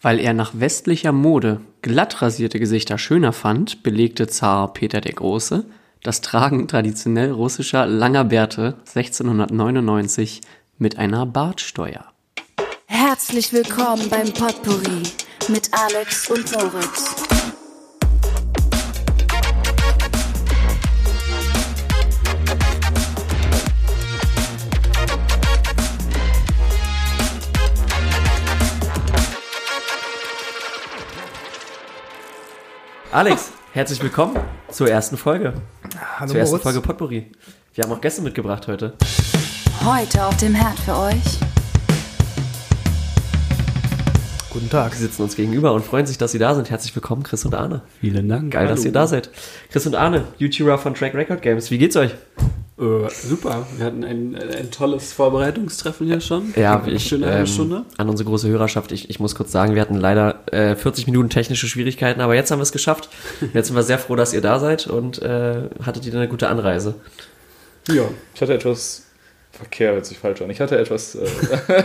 Weil er nach westlicher Mode glatt rasierte Gesichter schöner fand, belegte Zar Peter der Große das Tragen traditionell russischer langer Bärte 1699 mit einer Bartsteuer. Herzlich willkommen beim Potpourri mit Alex und Moritz. Alex, herzlich willkommen zur ersten Folge. Hallo zur ersten Moritz. Folge Potpourri. Wir haben auch Gäste mitgebracht heute. Heute auf dem Herd für euch Guten Tag. Sie sitzen uns gegenüber und freuen sich, dass Sie da sind. Herzlich willkommen, Chris und Arne. Vielen Dank. Geil, dass ihr da seid. Chris und Arne, YouTuber von Track Record Games. Wie geht's euch? Äh, super. Wir hatten ein, ein tolles Vorbereitungstreffen hier schon. Ja, ich schöne ähm, Stunde. an unsere große Hörerschaft. Ich, ich muss kurz sagen, wir hatten leider äh, 40 Minuten technische Schwierigkeiten, aber jetzt haben wir es geschafft. Jetzt sind wir sehr froh, dass ihr da seid und äh, hattet ihr eine gute Anreise. Ja. Ich hatte etwas. Verkehr hört sich falsch an. Ich hatte etwas. Äh,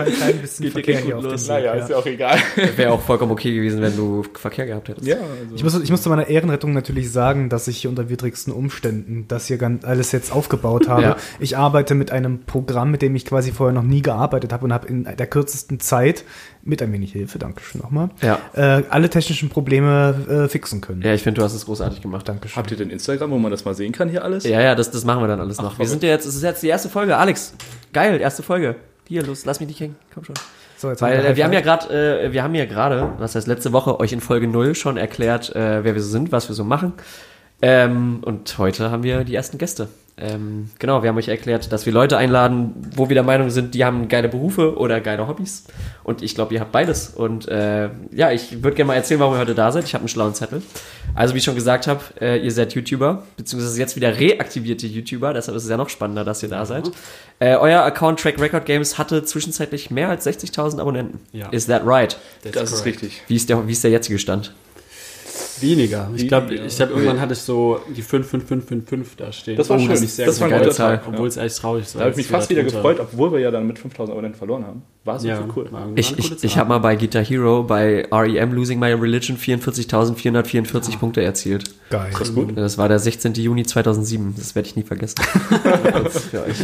Ein klein bisschen Geht Verkehr hier auf los. dem Weg, naja, ja. ist ja auch egal. Wäre auch vollkommen okay gewesen, wenn du Verkehr gehabt hättest. Ja, also. Ich muss, ich muss zu meiner Ehrenrettung natürlich sagen, dass ich hier unter widrigsten Umständen das hier ganz alles jetzt aufgebaut habe. Ja. Ich arbeite mit einem Programm, mit dem ich quasi vorher noch nie gearbeitet habe und habe in der kürzesten Zeit mit ein wenig Hilfe, Dankeschön nochmal, Ja. äh, alle technischen Probleme äh, fixen können. Ja, ich finde, du hast es großartig gemacht. Dankeschön. Habt ihr denn Instagram, wo man das mal sehen kann hier alles? Ja, ja, das, das machen wir dann alles noch. wir sind ja jetzt, es ist jetzt die erste Folge. Alex, geil, erste Folge. Hier, los, lass mich nicht hängen. Komm schon. So, jetzt Weil wir äh, wir haben ja gerade, äh, wir haben ja gerade, was heißt letzte Woche, euch in Folge 0 schon erklärt, äh, wer wir so sind, was wir so machen. Ähm, und heute haben wir die ersten Gäste. Ähm, genau, wir haben euch erklärt, dass wir Leute einladen, wo wir der Meinung sind, die haben geile Berufe oder geile Hobbys. Und ich glaube, ihr habt beides. Und äh, ja, ich würde gerne mal erzählen, warum ihr heute da seid. Ich habe einen schlauen Zettel. Also, wie ich schon gesagt habe, äh, ihr seid YouTuber, beziehungsweise jetzt wieder reaktivierte YouTuber. Deshalb ist es ja noch spannender, dass ihr da seid. Äh, euer Account Track Record Games hatte zwischenzeitlich mehr als 60.000 Abonnenten. Ja. Is that right? das ist richtig. Wie ist der, wie ist der jetzige Stand? Weniger. Ich glaube, ich habe irgendwann hatte ich so die 55555 da stehen. Das war Oh, schön. Das, ist sehr Das war gut. ein guter Zahl, Obwohl es echt traurig ist. Da habe ich mich fast wieder gefreut, obwohl wir ja dann mit 5000 Abonnenten verloren haben. War so Ja, cool. war- war Ich, eine ich, ich habe mal bei Guitar Hero bei REM Losing My Religion 44.444 Punkte erzielt. Geil. Das ist gut. Das war der 16. Juni 2007. Das werde ich nie vergessen. Für euch.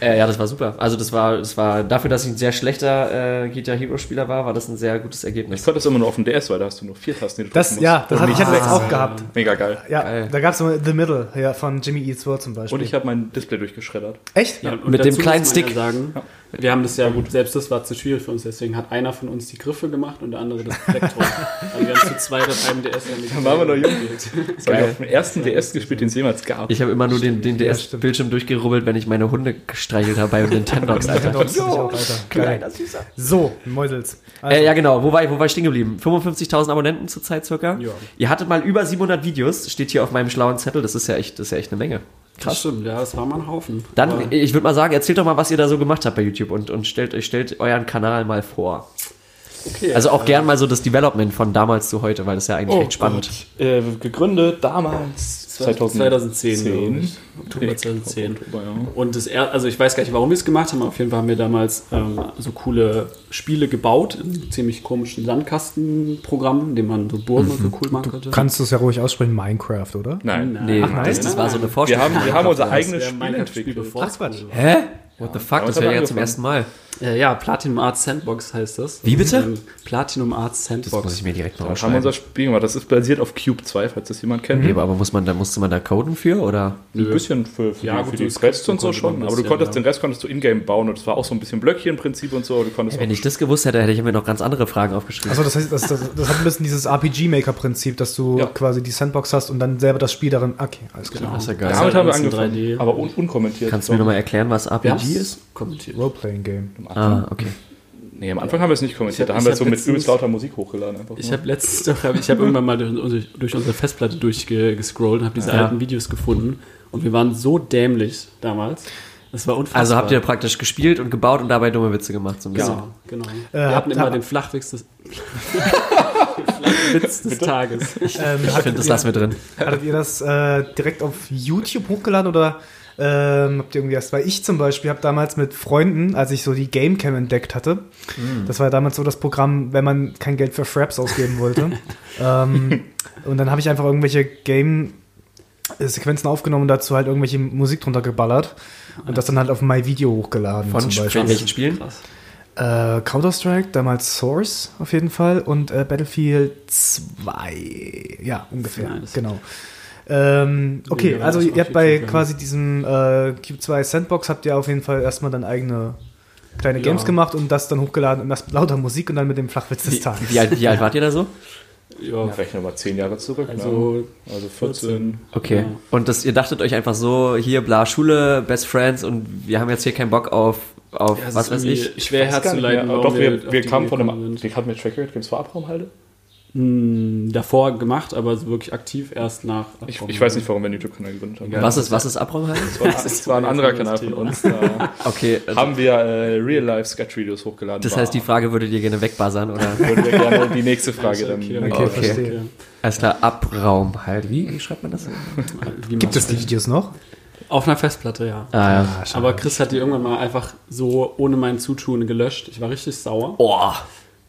Äh, ja, das war super. Also das war, das war dafür, dass ich ein sehr schlechter äh, Guitar Hero Spieler war, war das ein sehr gutes Ich Ergebnis. konnte das immer nur auf dem DS, weil da hast du nur vier Tasten, die du Das, drücken ja, musst. das Und hatte ich sechs. auch gehabt. Mega geil. Ja, Geil. da gab es The Middle ja, von Jimmy Eats World zum Beispiel. Und ich habe mein Display durchgeschreddert. Echt? Ja, Mit dem kleinen Stick. Ja sagen, wir haben das ja gut, selbst das war zu schwierig für uns, deswegen hat einer von uns die Griffe gemacht und der andere das Plektrum. also wir haben zu zweit auf einem DS ja Da waren wir noch jung. Das habe ich auf dem ersten DS gespielt, den es jemals gab. Ich habe immer nur den, den Ja, DS-Bildschirm durchgerubbelt, wenn ich meine Hunde gestreichelt habe bei Nintendox, Alter. Alter. Geil. Süßer. So, Mäusels. Also, Äh, ja, genau. Wo war ich, wo war ich stehen geblieben? 55.000 Abonnenten zurzeit circa. Ja. Ihr hattet mal über 700 Videos, steht hier auf meinem schlauen Zettel. Das ist ja echt, das ist ja echt eine Menge. Das stimmt, ja, das war mal ein Haufen. Dann, Aber- ich würde mal sagen, erzählt doch mal, was ihr da so gemacht habt bei YouTube und, und stellt, euch stellt euren Kanal mal vor. okay, Also auch äh, gern mal so das Development von damals zu heute, weil das ist ja eigentlich Oh echt spannend. Äh, gegründet damals 2010, glaube ich. Oktober 2010. Oktober, ja. Und das also ich weiß gar nicht, warum wir es gemacht haben. Auf jeden Fall haben wir damals ähm, so coole Spiele gebaut in ziemlich komischen Sandkastenprogrammen, in dem man so Burgen und so cool machen konnte. Kannst du es ja ruhig aussprechen, Minecraft, oder? Nein. Nee, Ach, nein? das, das war so eine Wir Vorstellung. haben, wir haben unser eigenes Spiel entwickelt. Ach, Quatsch. Hä? What the fuck? Ja, Das wäre ja zum wir ersten Mal. Äh, ja, Platinum Arts Sandbox heißt das. Wie bitte? Ähm, Platinum Arts Das muss Sandbox. ich mir direkt mal Wir haben unser aufschreiben. Spiel gemacht. Das ist basiert auf Cube 2, falls das jemand kennt. Okay, aber muss man, da musste man da coden für oder? Ein bisschen für, für Ja, die, für die Quests und so schon. ein Aber du bisschen, konntest ja. den Rest konntest du in-game bauen und es war auch so ein bisschen Blöckchen-Prinzip und so. Du konntest Wenn ich das gewusst hätte, hätte ich mir noch ganz andere Fragen aufgeschrieben. Also das heißt, das, das, das hat ein bisschen dieses RPG-Maker-Prinzip, dass du Ja. quasi die Sandbox hast und dann selber das Spiel darin. Okay, alles klar. Das ist ja geil. Damit haben wir angefangen, 3D. aber un unkommentiert. Kannst du mir nochmal erklären, was Wir RPG ist? kommentiert. Role-Playing-Game. Ah, okay. Nee, am Anfang haben wir es nicht kommentiert. Da Ich haben wir hab so mit übelst lauter Musik hochgeladen. Einfach Ich habe letztens doch, hab- ich habe irgendwann mal durch unsere, durch unsere Festplatte durchgescrollt und habe diese Ja. alten Videos gefunden und wir waren so dämlich damals. Das war unfassbar. Also habt ihr praktisch gespielt und gebaut und dabei dumme Witze gemacht, so ein bisschen. Genau, genau. Äh, wir habt- hatten immer den Flachwitz des, Flachwitz des Tages. Ähm, Ich finde, das lassen wir drin. Hattet ihr das äh, direkt auf YouTube hochgeladen oder Ähm, habt ihr irgendwie erst, weil ich zum Beispiel habe damals mit Freunden, als ich so die Gamecam entdeckt hatte, das war ja damals so das Programm, wenn man kein Geld für Fraps ausgeben wollte. ähm, und dann habe ich einfach irgendwelche Game-Sequenzen aufgenommen und dazu halt irgendwelche Musik drunter geballert und das dann halt auf My Video hochgeladen. Von zum Sp- Beispiel. welchen Spielen? Krass. Äh, Counter-Strike, damals Source auf jeden Fall und äh, Battlefield 2. Ja, ungefähr. Nice. Genau. Ähm, okay, also als ihr habt bei quasi diesem äh, Q2 Sandbox habt ihr auf jeden Fall erstmal dann eigene kleine Ja. Games gemacht und das dann hochgeladen und das lauter Musik und dann mit dem Flachwitz des Wie, Tages. wie, alt, wie alt wart ihr da so? Ja, Ja, rechne mal zehn Jahre zurück. also ne? also 14. Okay. Ja. Und das, ihr dachtet euch einfach so, hier, bla, Schule, Best Friends und wir haben jetzt hier keinen Bock auf, auf Ja, was weiß ich. schwer herzuleiten. Doch, wir, auf wir kamen von einem. Wir hatten mit Track Record Games vor Davor gemacht, aber so wirklich aktiv erst nach. Ich, ich weiß nicht, warum wir einen YouTube-Kanal gegründet haben. Ja. Was ist, was ist Abraumhalde? Das war, das war ein anderer Kanal von uns. Da Okay, also, haben wir äh, Real-Life-Sketch-Videos hochgeladen. das heißt, die Frage würdet ihr gerne wegbuzzern, oder? würden wir gerne die nächste Frage dann. Okay, Okay, Okay. verstehe. Alles klar, Abraumhalde. Wie, wie schreibt man das? Wie Gibt es die Videos noch? Auf einer Festplatte, ja. Ah, ja. schade. Aber Chris hat die irgendwann mal einfach so ohne mein Zutun gelöscht. Ich war richtig sauer. Oh,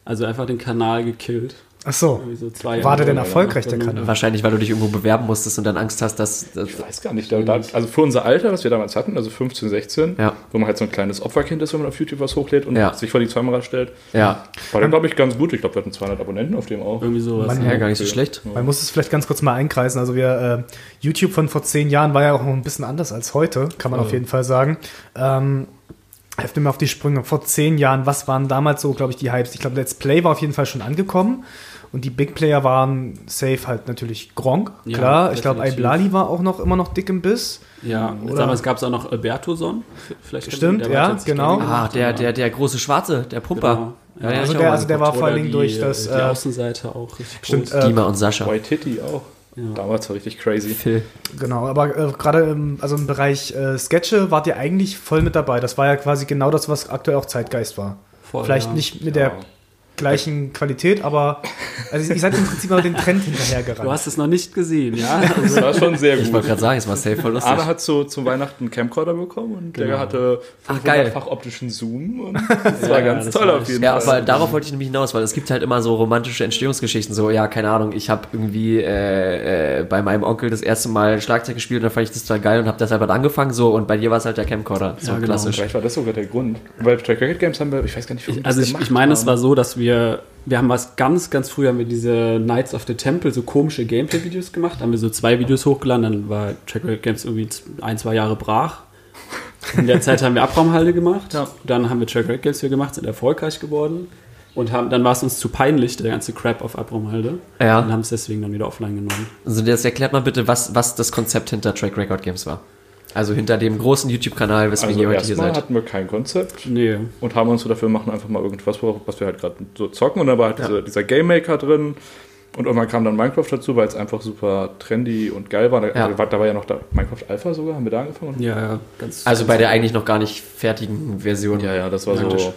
Also einfach den Kanal gekillt. Ach so. So zwei War der denn erfolgreich, der. Kanal? wahrscheinlich, weil du dich irgendwo bewerben musstest und dann Angst hast, dass... dass Ich weiß gar nicht. Da, da, also für unser Alter, was wir damals hatten, also 15, 16, Ja. wo man halt so ein kleines Opferkind ist, wenn man auf YouTube was hochlädt und Ja. sich vor die Kamera stellt, ja, war dann, glaube ich, ganz gut. Ich glaube, wir hatten 200 Abonnenten auf dem auch. Irgendwie sowas. Mann, ja, gar nicht so schlecht. Man muss es vielleicht ganz kurz mal einkreisen. Also wir, äh, YouTube von vor zehn Jahren war ja auch noch ein bisschen anders als heute, kann man auf jeden Fall sagen. Ähm, helft mir mal auf die Sprünge. Vor zehn Jahren, was waren damals so, glaube ich, die Hypes? Ich glaube, Let's Play war auf jeden Fall schon angekommen. Und die Big Player waren safe halt natürlich Gronk, Ja, klar. Ich glaube. Iblali war auch noch immer noch dick im Biss. Ja, Oder- damals gab es auch noch Albertoson. Vielleicht Stimmt, ja, genau. Ah, gemacht, der, der, der große Schwarze, der Pumper. Genau. Ja, ja, Also ich der- also der war vor allen Dingen durch das, Die äh, Außenseite auch richtig Stimmt, groß. äh, Dima und Sascha. White Titty auch. Ja. Damals war richtig crazy. Phil. Genau, aber äh, gerade im, also im Bereich äh, Sketche wart ihr eigentlich voll mit dabei. Das war ja quasi genau das, was aktuell auch Zeitgeist war. Voll, Vielleicht ja. nicht mit der gleichen Qualität, aber also ihr seid im Prinzip mal dem Trend hinterhergerannt. Du hast es noch nicht gesehen, ja? Das war schon sehr Ich gut. wollte gerade sagen, es war safe voll lustig. Anna hat so zum Weihnachten einen Camcorder bekommen und der Genau. hatte Ach, geil. 500-fach optischen Zoom und das war Ja, ganz das toll war auf jeden Ja, Fall. aber darauf wollte ich nämlich hinaus, weil es gibt halt immer so romantische Entstehungsgeschichten, so, ja, keine Ahnung, ich habe irgendwie äh, äh, bei meinem Onkel das erste Mal Schlagzeug gespielt und dann fand ich das total geil und habe deshalb halt angefangen, so, und bei dir war es halt der Camcorder, so Ja, genau. klassisch. Vielleicht war das sogar der Grund. Weil Track Record Games haben wir, ich weiß gar nicht, wie Also das ich, ich meine, es war so, dass wir, wir haben was ganz, ganz früh haben wir diese Knights of the Temple, so komische Gameplay-Videos gemacht. Da haben wir so zwei Videos hochgeladen, dann war Track Record Games irgendwie ein, zwei Jahre brach. In der Zeit haben wir Abraumhalde gemacht. Ja. Dann haben wir Track Record Games hier gemacht, sind erfolgreich geworden. Und haben, dann war es uns zu peinlich, der ganze Crap auf Abraumhalde. Ja. Und haben es deswegen dann wieder offline genommen. Also jetzt erklärt mal bitte, was, was das Konzept hinter Track Record Games war. Also hinter dem großen YouTube-Kanal, weswegen Also ihr heute hier seid. hatten wir kein Konzept Nee. und haben uns so dafür machen einfach mal irgendwas, wo- was wir halt gerade so zocken und da war halt dieser, dieser Game Maker drin und irgendwann kam dann Minecraft dazu, weil es einfach super trendy und geil war. Da, Ja. da war ja noch da Minecraft Alpha sogar, haben wir da angefangen? Ja, ja, ganz. Also bei der eigentlich noch gar nicht fertigen Version. Ja, ja, das war Praktisch. so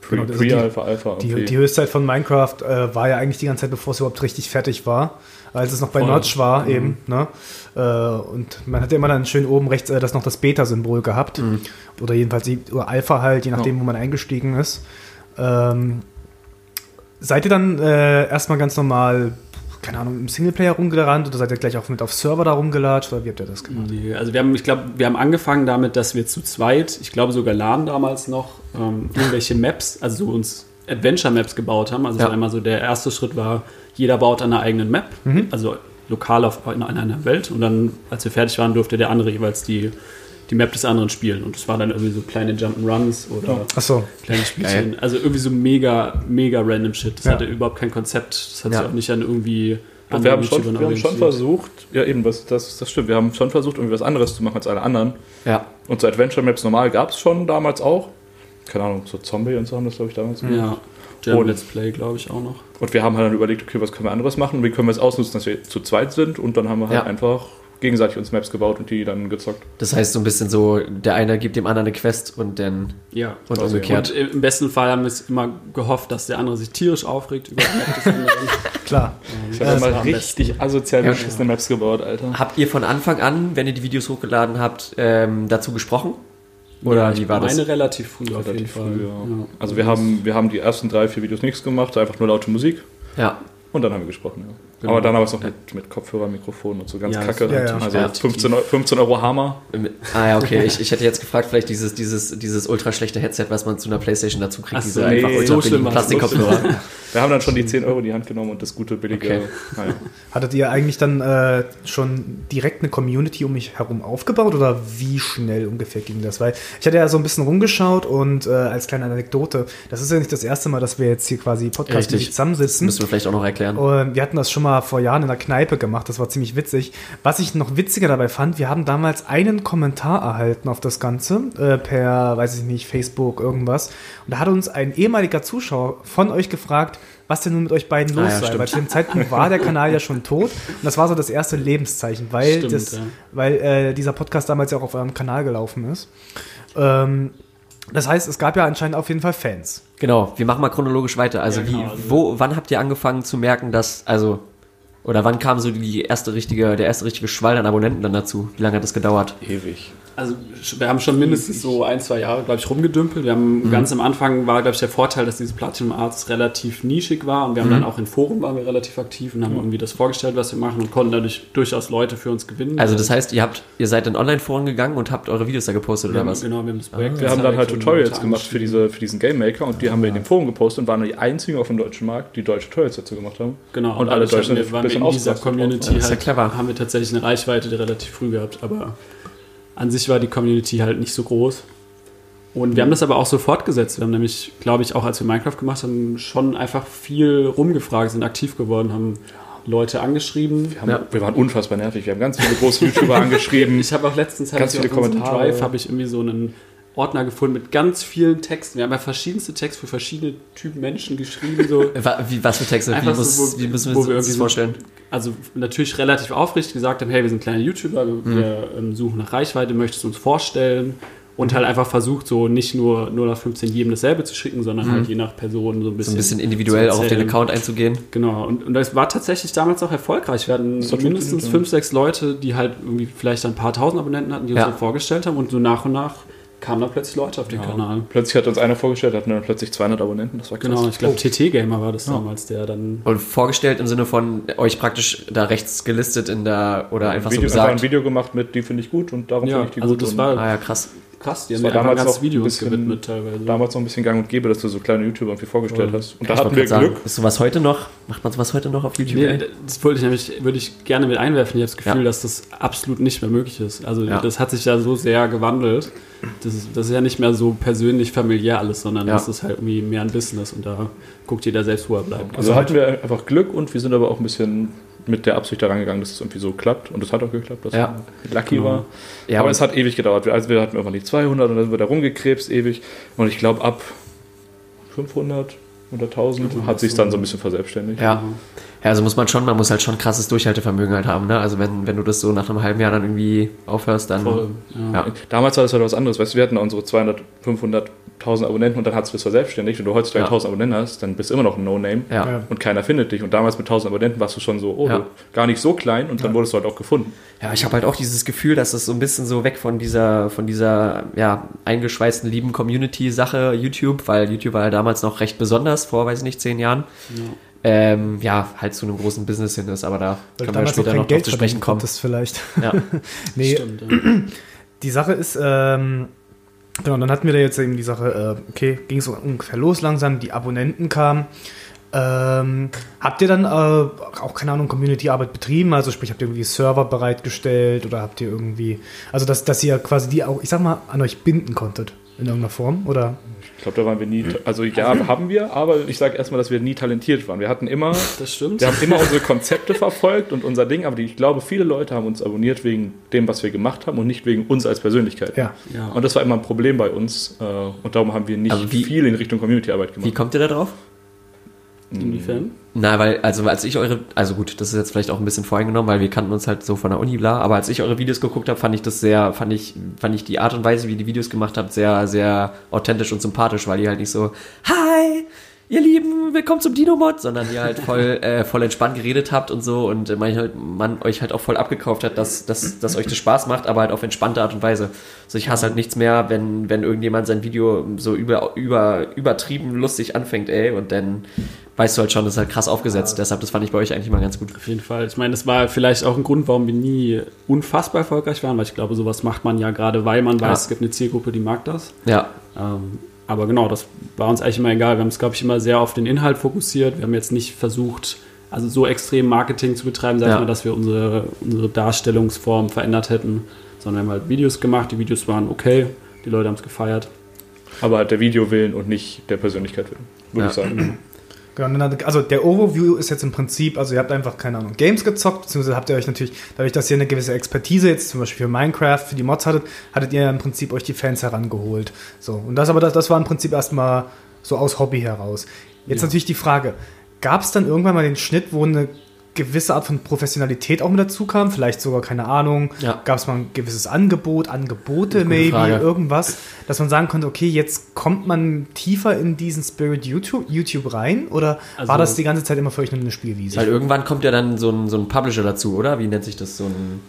Pre- Genau, also die- Pre-Alpha, Alpha. Die, die Höchstzeit von Minecraft äh, war ja eigentlich die ganze Zeit, bevor es überhaupt richtig fertig war. Als es noch bei Voll. Notch war Mhm. eben. Ne? Äh, und man hat ja immer dann schön oben rechts äh, das noch das Beta-Symbol gehabt. Mhm. Oder jedenfalls die oder Alpha halt, je nachdem, wo man eingestiegen ist. Ähm, seid ihr dann äh, erstmal ganz normal, keine Ahnung, im Singleplayer rumgerannt oder seid ihr gleich auch mit auf Server da rumgelatscht oder wie habt ihr das gemacht? Nee, also wir haben, ich glaube, wir haben angefangen damit, dass wir zu zweit, ich glaube sogar LAN damals noch, ähm, irgendwelche Maps, also so uns Adventure-Maps gebaut haben. Also Ja. war immer so, der erste Schritt war, jeder baut an einer eigenen Map, also lokal auf, in einer Welt. Und dann, als wir fertig waren, durfte der andere jeweils die, die Map des anderen spielen. Und das war dann irgendwie so kleine Jump'n'Runs oder Achso, kleine Spielchen. Also irgendwie so mega, mega random Shit. Das Ja. hatte überhaupt kein Konzept. Das hat Ja. sich auch nicht an irgendwie Und wir haben, schon, wir haben schon versucht, ja eben, was, das, das stimmt, wir haben schon versucht, irgendwie was anderes zu machen als alle anderen. Ja. Und so Adventure Maps normal gab es schon damals auch. Keine Ahnung, so Zombie und so haben das, glaube ich, damals gemacht. Ja, German Und- Let's Play, glaube ich, auch noch. Und wir haben halt dann überlegt, okay, was können wir anderes machen? Wie können wir es ausnutzen, dass wir zu zweit sind? Und dann haben wir halt Ja. einfach gegenseitig uns Maps gebaut und die dann gezockt. Das heißt so ein bisschen so, der eine gibt dem anderen eine Quest und dann Ja. und Quasi, umgekehrt. Und im besten Fall haben wir es immer gehofft, dass der andere sich tierisch aufregt über die Map. Klar. Ich Ja, habe immer war am richtig asozial Ja. beschissene Maps gebaut, Alter. Habt ihr von Anfang an, wenn ihr die Videos hochgeladen habt, ähm, dazu gesprochen? Oder Ja, wie ich war das? meine relativ früh auf jeden Relativ Fall. früh, ja. Also wir haben, wir haben die ersten drei, vier Videos nichts gemacht, einfach nur laute Musik. Ja. Und dann haben wir gesprochen, ja. Genau. Aber dann haben wir es noch mit, mit Kopfhörer, Mikrofon und so ganz Ja, kacke. ja, ja. Also Ja. 15, Euro- 15 Euro Hammer. Ah ja, okay. Ich, ich hätte jetzt gefragt, vielleicht dieses, dieses, dieses ultra schlechte Headset, was man zu einer Playstation dazu kriegt, Ach so, diese nee, einfach ultra so billigen schlimm. Plastikkopfhörer. Wir haben dann schon die 10 Euro in die Hand genommen und das gute, billige. Okay. Naja. Hattet ihr eigentlich dann äh, schon direkt eine Community um mich herum aufgebaut oder wie schnell ungefähr ging das? Weil ich hatte ja so ein bisschen rumgeschaut und äh, als kleine Anekdote, das ist ja nicht das erste Mal, dass wir jetzt hier quasi Podcast zusammensitzen. Müssen wir vielleicht auch noch erklären. Und wir hatten das schon mal vor Jahren in der Kneipe gemacht, das war ziemlich witzig. Was ich noch witziger dabei fand, wir haben damals einen Kommentar erhalten auf das Ganze, äh, per, weiß ich nicht, Facebook, irgendwas. Und da hat uns ein ehemaliger Zuschauer von euch gefragt, was denn nun mit euch beiden Ah los ja, sei. stimmt. Weil zu dem Zeitpunkt war der Kanal ja schon tot. Und das war so das erste Lebenszeichen, weil, Stimmt, das, ja. weil äh, dieser Podcast damals ja auch auf eurem Kanal gelaufen ist. Ähm, das heißt, es gab ja anscheinend auf jeden Fall Fans. Genau, wir machen mal chronologisch weiter. Also Ja, genau, wie, also- wo, wann habt ihr angefangen zu merken, dass, also, oder wann kam so die erste richtige, der erste richtige Schwall an Abonnenten dann dazu? Wie lange hat das gedauert? Ewig. Also wir haben schon mindestens so ein, zwei Jahre, glaube ich, rumgedümpelt. Wir haben ganz am Anfang war, glaube ich, der Vorteil, dass dieses Platinum Arts relativ nischig war und wir haben dann auch in Foren waren wir relativ aktiv und haben irgendwie das vorgestellt, was wir machen und konnten dadurch durchaus Leute für uns gewinnen. Also das heißt, ihr habt, ihr seid in Online-Foren gegangen und habt eure Videos da gepostet wir oder haben, was? genau, wir haben das Projekt. Wir haben dann halt Tutorials gemacht für, diese, für diesen Game Maker und die haben wir in dem Forum gepostet und waren die einzigen auf dem deutschen Markt, die deutsche Tutorials dazu gemacht haben. Genau, Und alle Deutschen wir, sind waren in dieser Community ist ja halt, clever. haben wir tatsächlich eine Reichweite die relativ früh gehabt, aber an sich war die Community halt nicht so groß. Und wir haben das aber auch so fortgesetzt. Wir haben nämlich, glaube ich, auch als wir Minecraft gemacht haben, schon einfach viel rumgefragt, sind aktiv geworden, haben Leute angeschrieben. Wir, haben, Ja. wir waren unfassbar nervig. Wir haben ganz viele große YouTuber angeschrieben. Ich habe auch letztens Ganz hab ich viele Kommentare. Drive habe ich irgendwie so einen Ordner gefunden mit ganz vielen Texten. Wir haben ja verschiedenste Texte für verschiedene Typen Menschen geschrieben. So. Wie, was für Texte? Wie, muss, so, wo- wie müssen wir uns wir das irgendwie vorstellen? Also natürlich relativ aufrichtig gesagt haben, hey, wir sind kleine YouTuber, wir, Mhm. wir ähm, suchen nach Reichweite, möchtest du uns vorstellen? Und halt einfach versucht, so nicht nur 0 auf 15 jedem dasselbe zu schicken, sondern halt je nach Person so ein Mhm. So bisschen, ein bisschen individuell auch auf den. Account einzugehen. Genau, und, und das war tatsächlich damals auch erfolgreich. Wir hatten hat mindestens fünf, sechs Leute, die halt irgendwie vielleicht ein paar tausend Abonnenten hatten, die uns Ja. dann vorgestellt haben und so nach und nach kamen da plötzlich Leute auf den Kanal. Plötzlich hat uns einer vorgestellt, hatten dann plötzlich 200 Abonnenten. Das war krass. Genau, ich glaube, Oh. TT-Gamer war das damals, der dann Und vorgestellt im Sinne von euch praktisch da rechts gelistet in der, oder einfach Video, so einfach ein gesagt. Video gemacht mit, die finde ich gut und darum Ja, finde ich die also gut. das und war- Ah ja, krass. Krass, die haben war mir damals ganz noch ein Videos bisschen- gewidmet teilweise. damals noch ein bisschen gang und gäbe, dass du so kleine YouTuber irgendwie vorgestellt hast. Und da Ich hatten wir sagen, Glück. ist sowas heute noch? Macht man sowas heute noch auf YouTube? Nee, das wollte ich nämlich, würde ich gerne mit einwerfen. Ich habe das Gefühl, Ja. dass das absolut nicht mehr möglich ist. Also Ja. das hat sich ja so sehr gewandelt. Das ist, das ist ja nicht mehr so persönlich familiär alles, sondern Ja. das ist halt irgendwie mehr ein Business und da guckt jeder selbst, wo er bleibt. Also hatten wir einfach Glück und wir sind aber auch ein bisschen mit der Absicht daran gegangen, dass es irgendwie so klappt. Und es hat auch geklappt, dass Ja. lucky Genau. war. Ja, aber es hat ewig gedauert. Also wir hatten irgendwann die 200 und dann sind wir da rumgekrebst ewig. Und ich glaube, ab 500, 100.000 hat sich dann so ein bisschen verselbstständigt. Ja. ja, also muss man schon, man muss halt schon krasses Durchhaltevermögen halt haben, ne? Also wenn, wenn du das so nach einem halben Jahr dann irgendwie aufhörst, dann. Voll, ja. Ja. Damals war das halt was anderes. Weißt du, wir hatten unsere 200, 500.000 Abonnenten und dann hat es das verselbstständigt. Wenn du heutzutage Ja. 1000 Abonnenten hast, dann bist du immer noch ein No-Name. Ja. Und keiner findet dich. Und damals mit 1000 Abonnenten warst du schon so, oh, Ja. du, gar nicht so klein. Und dann wurdest du halt auch gefunden. Ja, ich habe halt auch dieses Gefühl, dass es so ein bisschen so weg von dieser, von dieser, ja, eingeschweißten lieben Community-Sache YouTube, weil YouTube war ja damals noch recht besonders, vor, weiß ich nicht, zehn Jahren. Ähm, ja, halt zu einem großen Business hin ist, aber da Weil können wir damals noch später noch drauf Geld zu verdienen sprechen kommen. konntest vielleicht. Ja. nee, Stimmt, ja. Die Sache ist, ähm, genau, dann hatten wir da jetzt eben die Sache, äh, okay, ging es so ungefähr los langsam, die Abonnenten kamen. Ähm, habt ihr dann äh, auch, keine Ahnung, Community-Arbeit betrieben? Also sprich, habt ihr irgendwie Server bereitgestellt oder habt ihr irgendwie, also dass, dass ihr quasi die auch, ich sag mal, an euch binden konntet in irgendeiner Form? Oder? Ich glaube, da waren wir nie, also ja, haben wir, aber ich sage erstmal, dass wir nie talentiert waren. Wir hatten immer, Das stimmt. wir haben immer unsere Konzepte verfolgt und unser Ding, aber die, ich glaube, viele Leute haben uns abonniert wegen dem, was wir gemacht haben und nicht wegen uns als Persönlichkeit. Ja. Ja. Und das war immer ein Problem bei uns äh, und darum haben wir nicht wie- viel in Richtung Community-Arbeit Wie gemacht. kommt ihr da drauf? Inwiefern? Na, weil, also als ich eure, also gut, das ist jetzt vielleicht auch ein bisschen voreingenommen, weil wir kannten uns halt so von der Uni, bla, aber als ich eure Videos geguckt habe, fand ich das sehr, fand ich, fand ich die Art und Weise, wie ihr die Videos gemacht habt, sehr, sehr authentisch und sympathisch, weil ihr halt nicht so, hi, ihr Lieben, willkommen zum Dino-Mod, sondern ihr halt voll, äh, voll entspannt geredet habt und so und man, halt, man euch halt auch voll abgekauft hat, dass, dass, dass euch das Spaß macht, aber halt auf entspannte Art und Weise. Also ich hasse halt nichts mehr, wenn, wenn irgendjemand sein Video so über, über, übertrieben lustig anfängt, ey, und dann weißt du halt schon, das ist halt krass aufgesetzt. Deshalb, das fand ich bei euch eigentlich mal ganz gut. Auf jeden Fall. Ich meine, das war vielleicht auch ein Grund, warum wir nie unfassbar erfolgreich waren, weil ich glaube, sowas macht man ja gerade, weil man weiß, Ja. es gibt eine Zielgruppe, die mag das. Ja, Ähm, aber genau, das war uns eigentlich immer egal. Wir haben uns, glaube ich, immer sehr auf den Inhalt fokussiert. Wir haben jetzt nicht versucht, also so extrem Marketing zu betreiben, sag ich Ja. mal, dass wir unsere, unsere Darstellungsform verändert hätten, sondern wir haben halt Videos gemacht. Die Videos waren okay, die Leute haben es gefeiert. Aber halt der Video willen und nicht der Persönlichkeit willen, würde Ja. ich sagen. Genau, also der Overview ist jetzt im Prinzip, also ihr habt einfach, keine Ahnung, Games gezockt, beziehungsweise habt ihr euch natürlich, dadurch, dass ihr eine gewisse Expertise jetzt zum Beispiel für Minecraft, für die Mods hattet, hattet ihr im Prinzip euch die Fans herangeholt. So, und das aber, das, das war im Prinzip erstmal so aus Hobby heraus. Jetzt Ja. natürlich die Frage, gab es dann irgendwann mal den Schnitt, wo eine gewisse Art von Professionalität auch mit dazu kam? Vielleicht sogar, keine Ahnung, Ja. gab es mal ein gewisses Angebot, Angebote, maybe, Frage. irgendwas, dass man sagen konnte, okay, jetzt kommt man tiefer in diesen Spirit YouTube, YouTube rein? Oder Also- war das die ganze Zeit immer für euch nur eine Spielwiese? weil irgendwann kommt ja dann so ein, so ein Publisher dazu, oder? Wie nennt sich das? So ein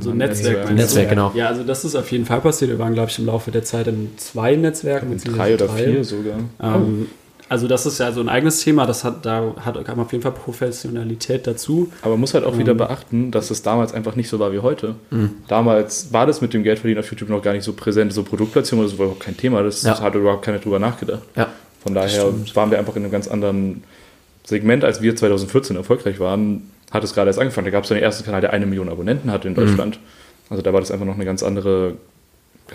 So ein Netzwerk. Netzwerk? Netzwerk, genau. Ja, also das ist auf jeden Fall passiert. Wir waren, glaube ich, im Laufe der Zeit in zwei Netzwerken. beziehungsweise Drei oder drei. vier sogar. Ähm, also das ist ja so ein eigenes Thema. Das hat, da hat, kam auf jeden Fall Professionalität dazu. Aber man muss halt auch wieder beachten, dass es damals einfach nicht so war wie heute. Damals war das mit dem Geldverdienen auf YouTube noch gar nicht so präsent. So Produktplatzierung, das war überhaupt kein Thema. Das Ja. hat überhaupt keiner drüber nachgedacht. Ja. Von daher waren wir einfach in einem ganz anderen Segment, als wir 2014 erfolgreich waren, hat es gerade erst angefangen. Da gab es den ersten Kanal, der eine Million Abonnenten hatte in Deutschland. Also da war das einfach noch eine ganz andere,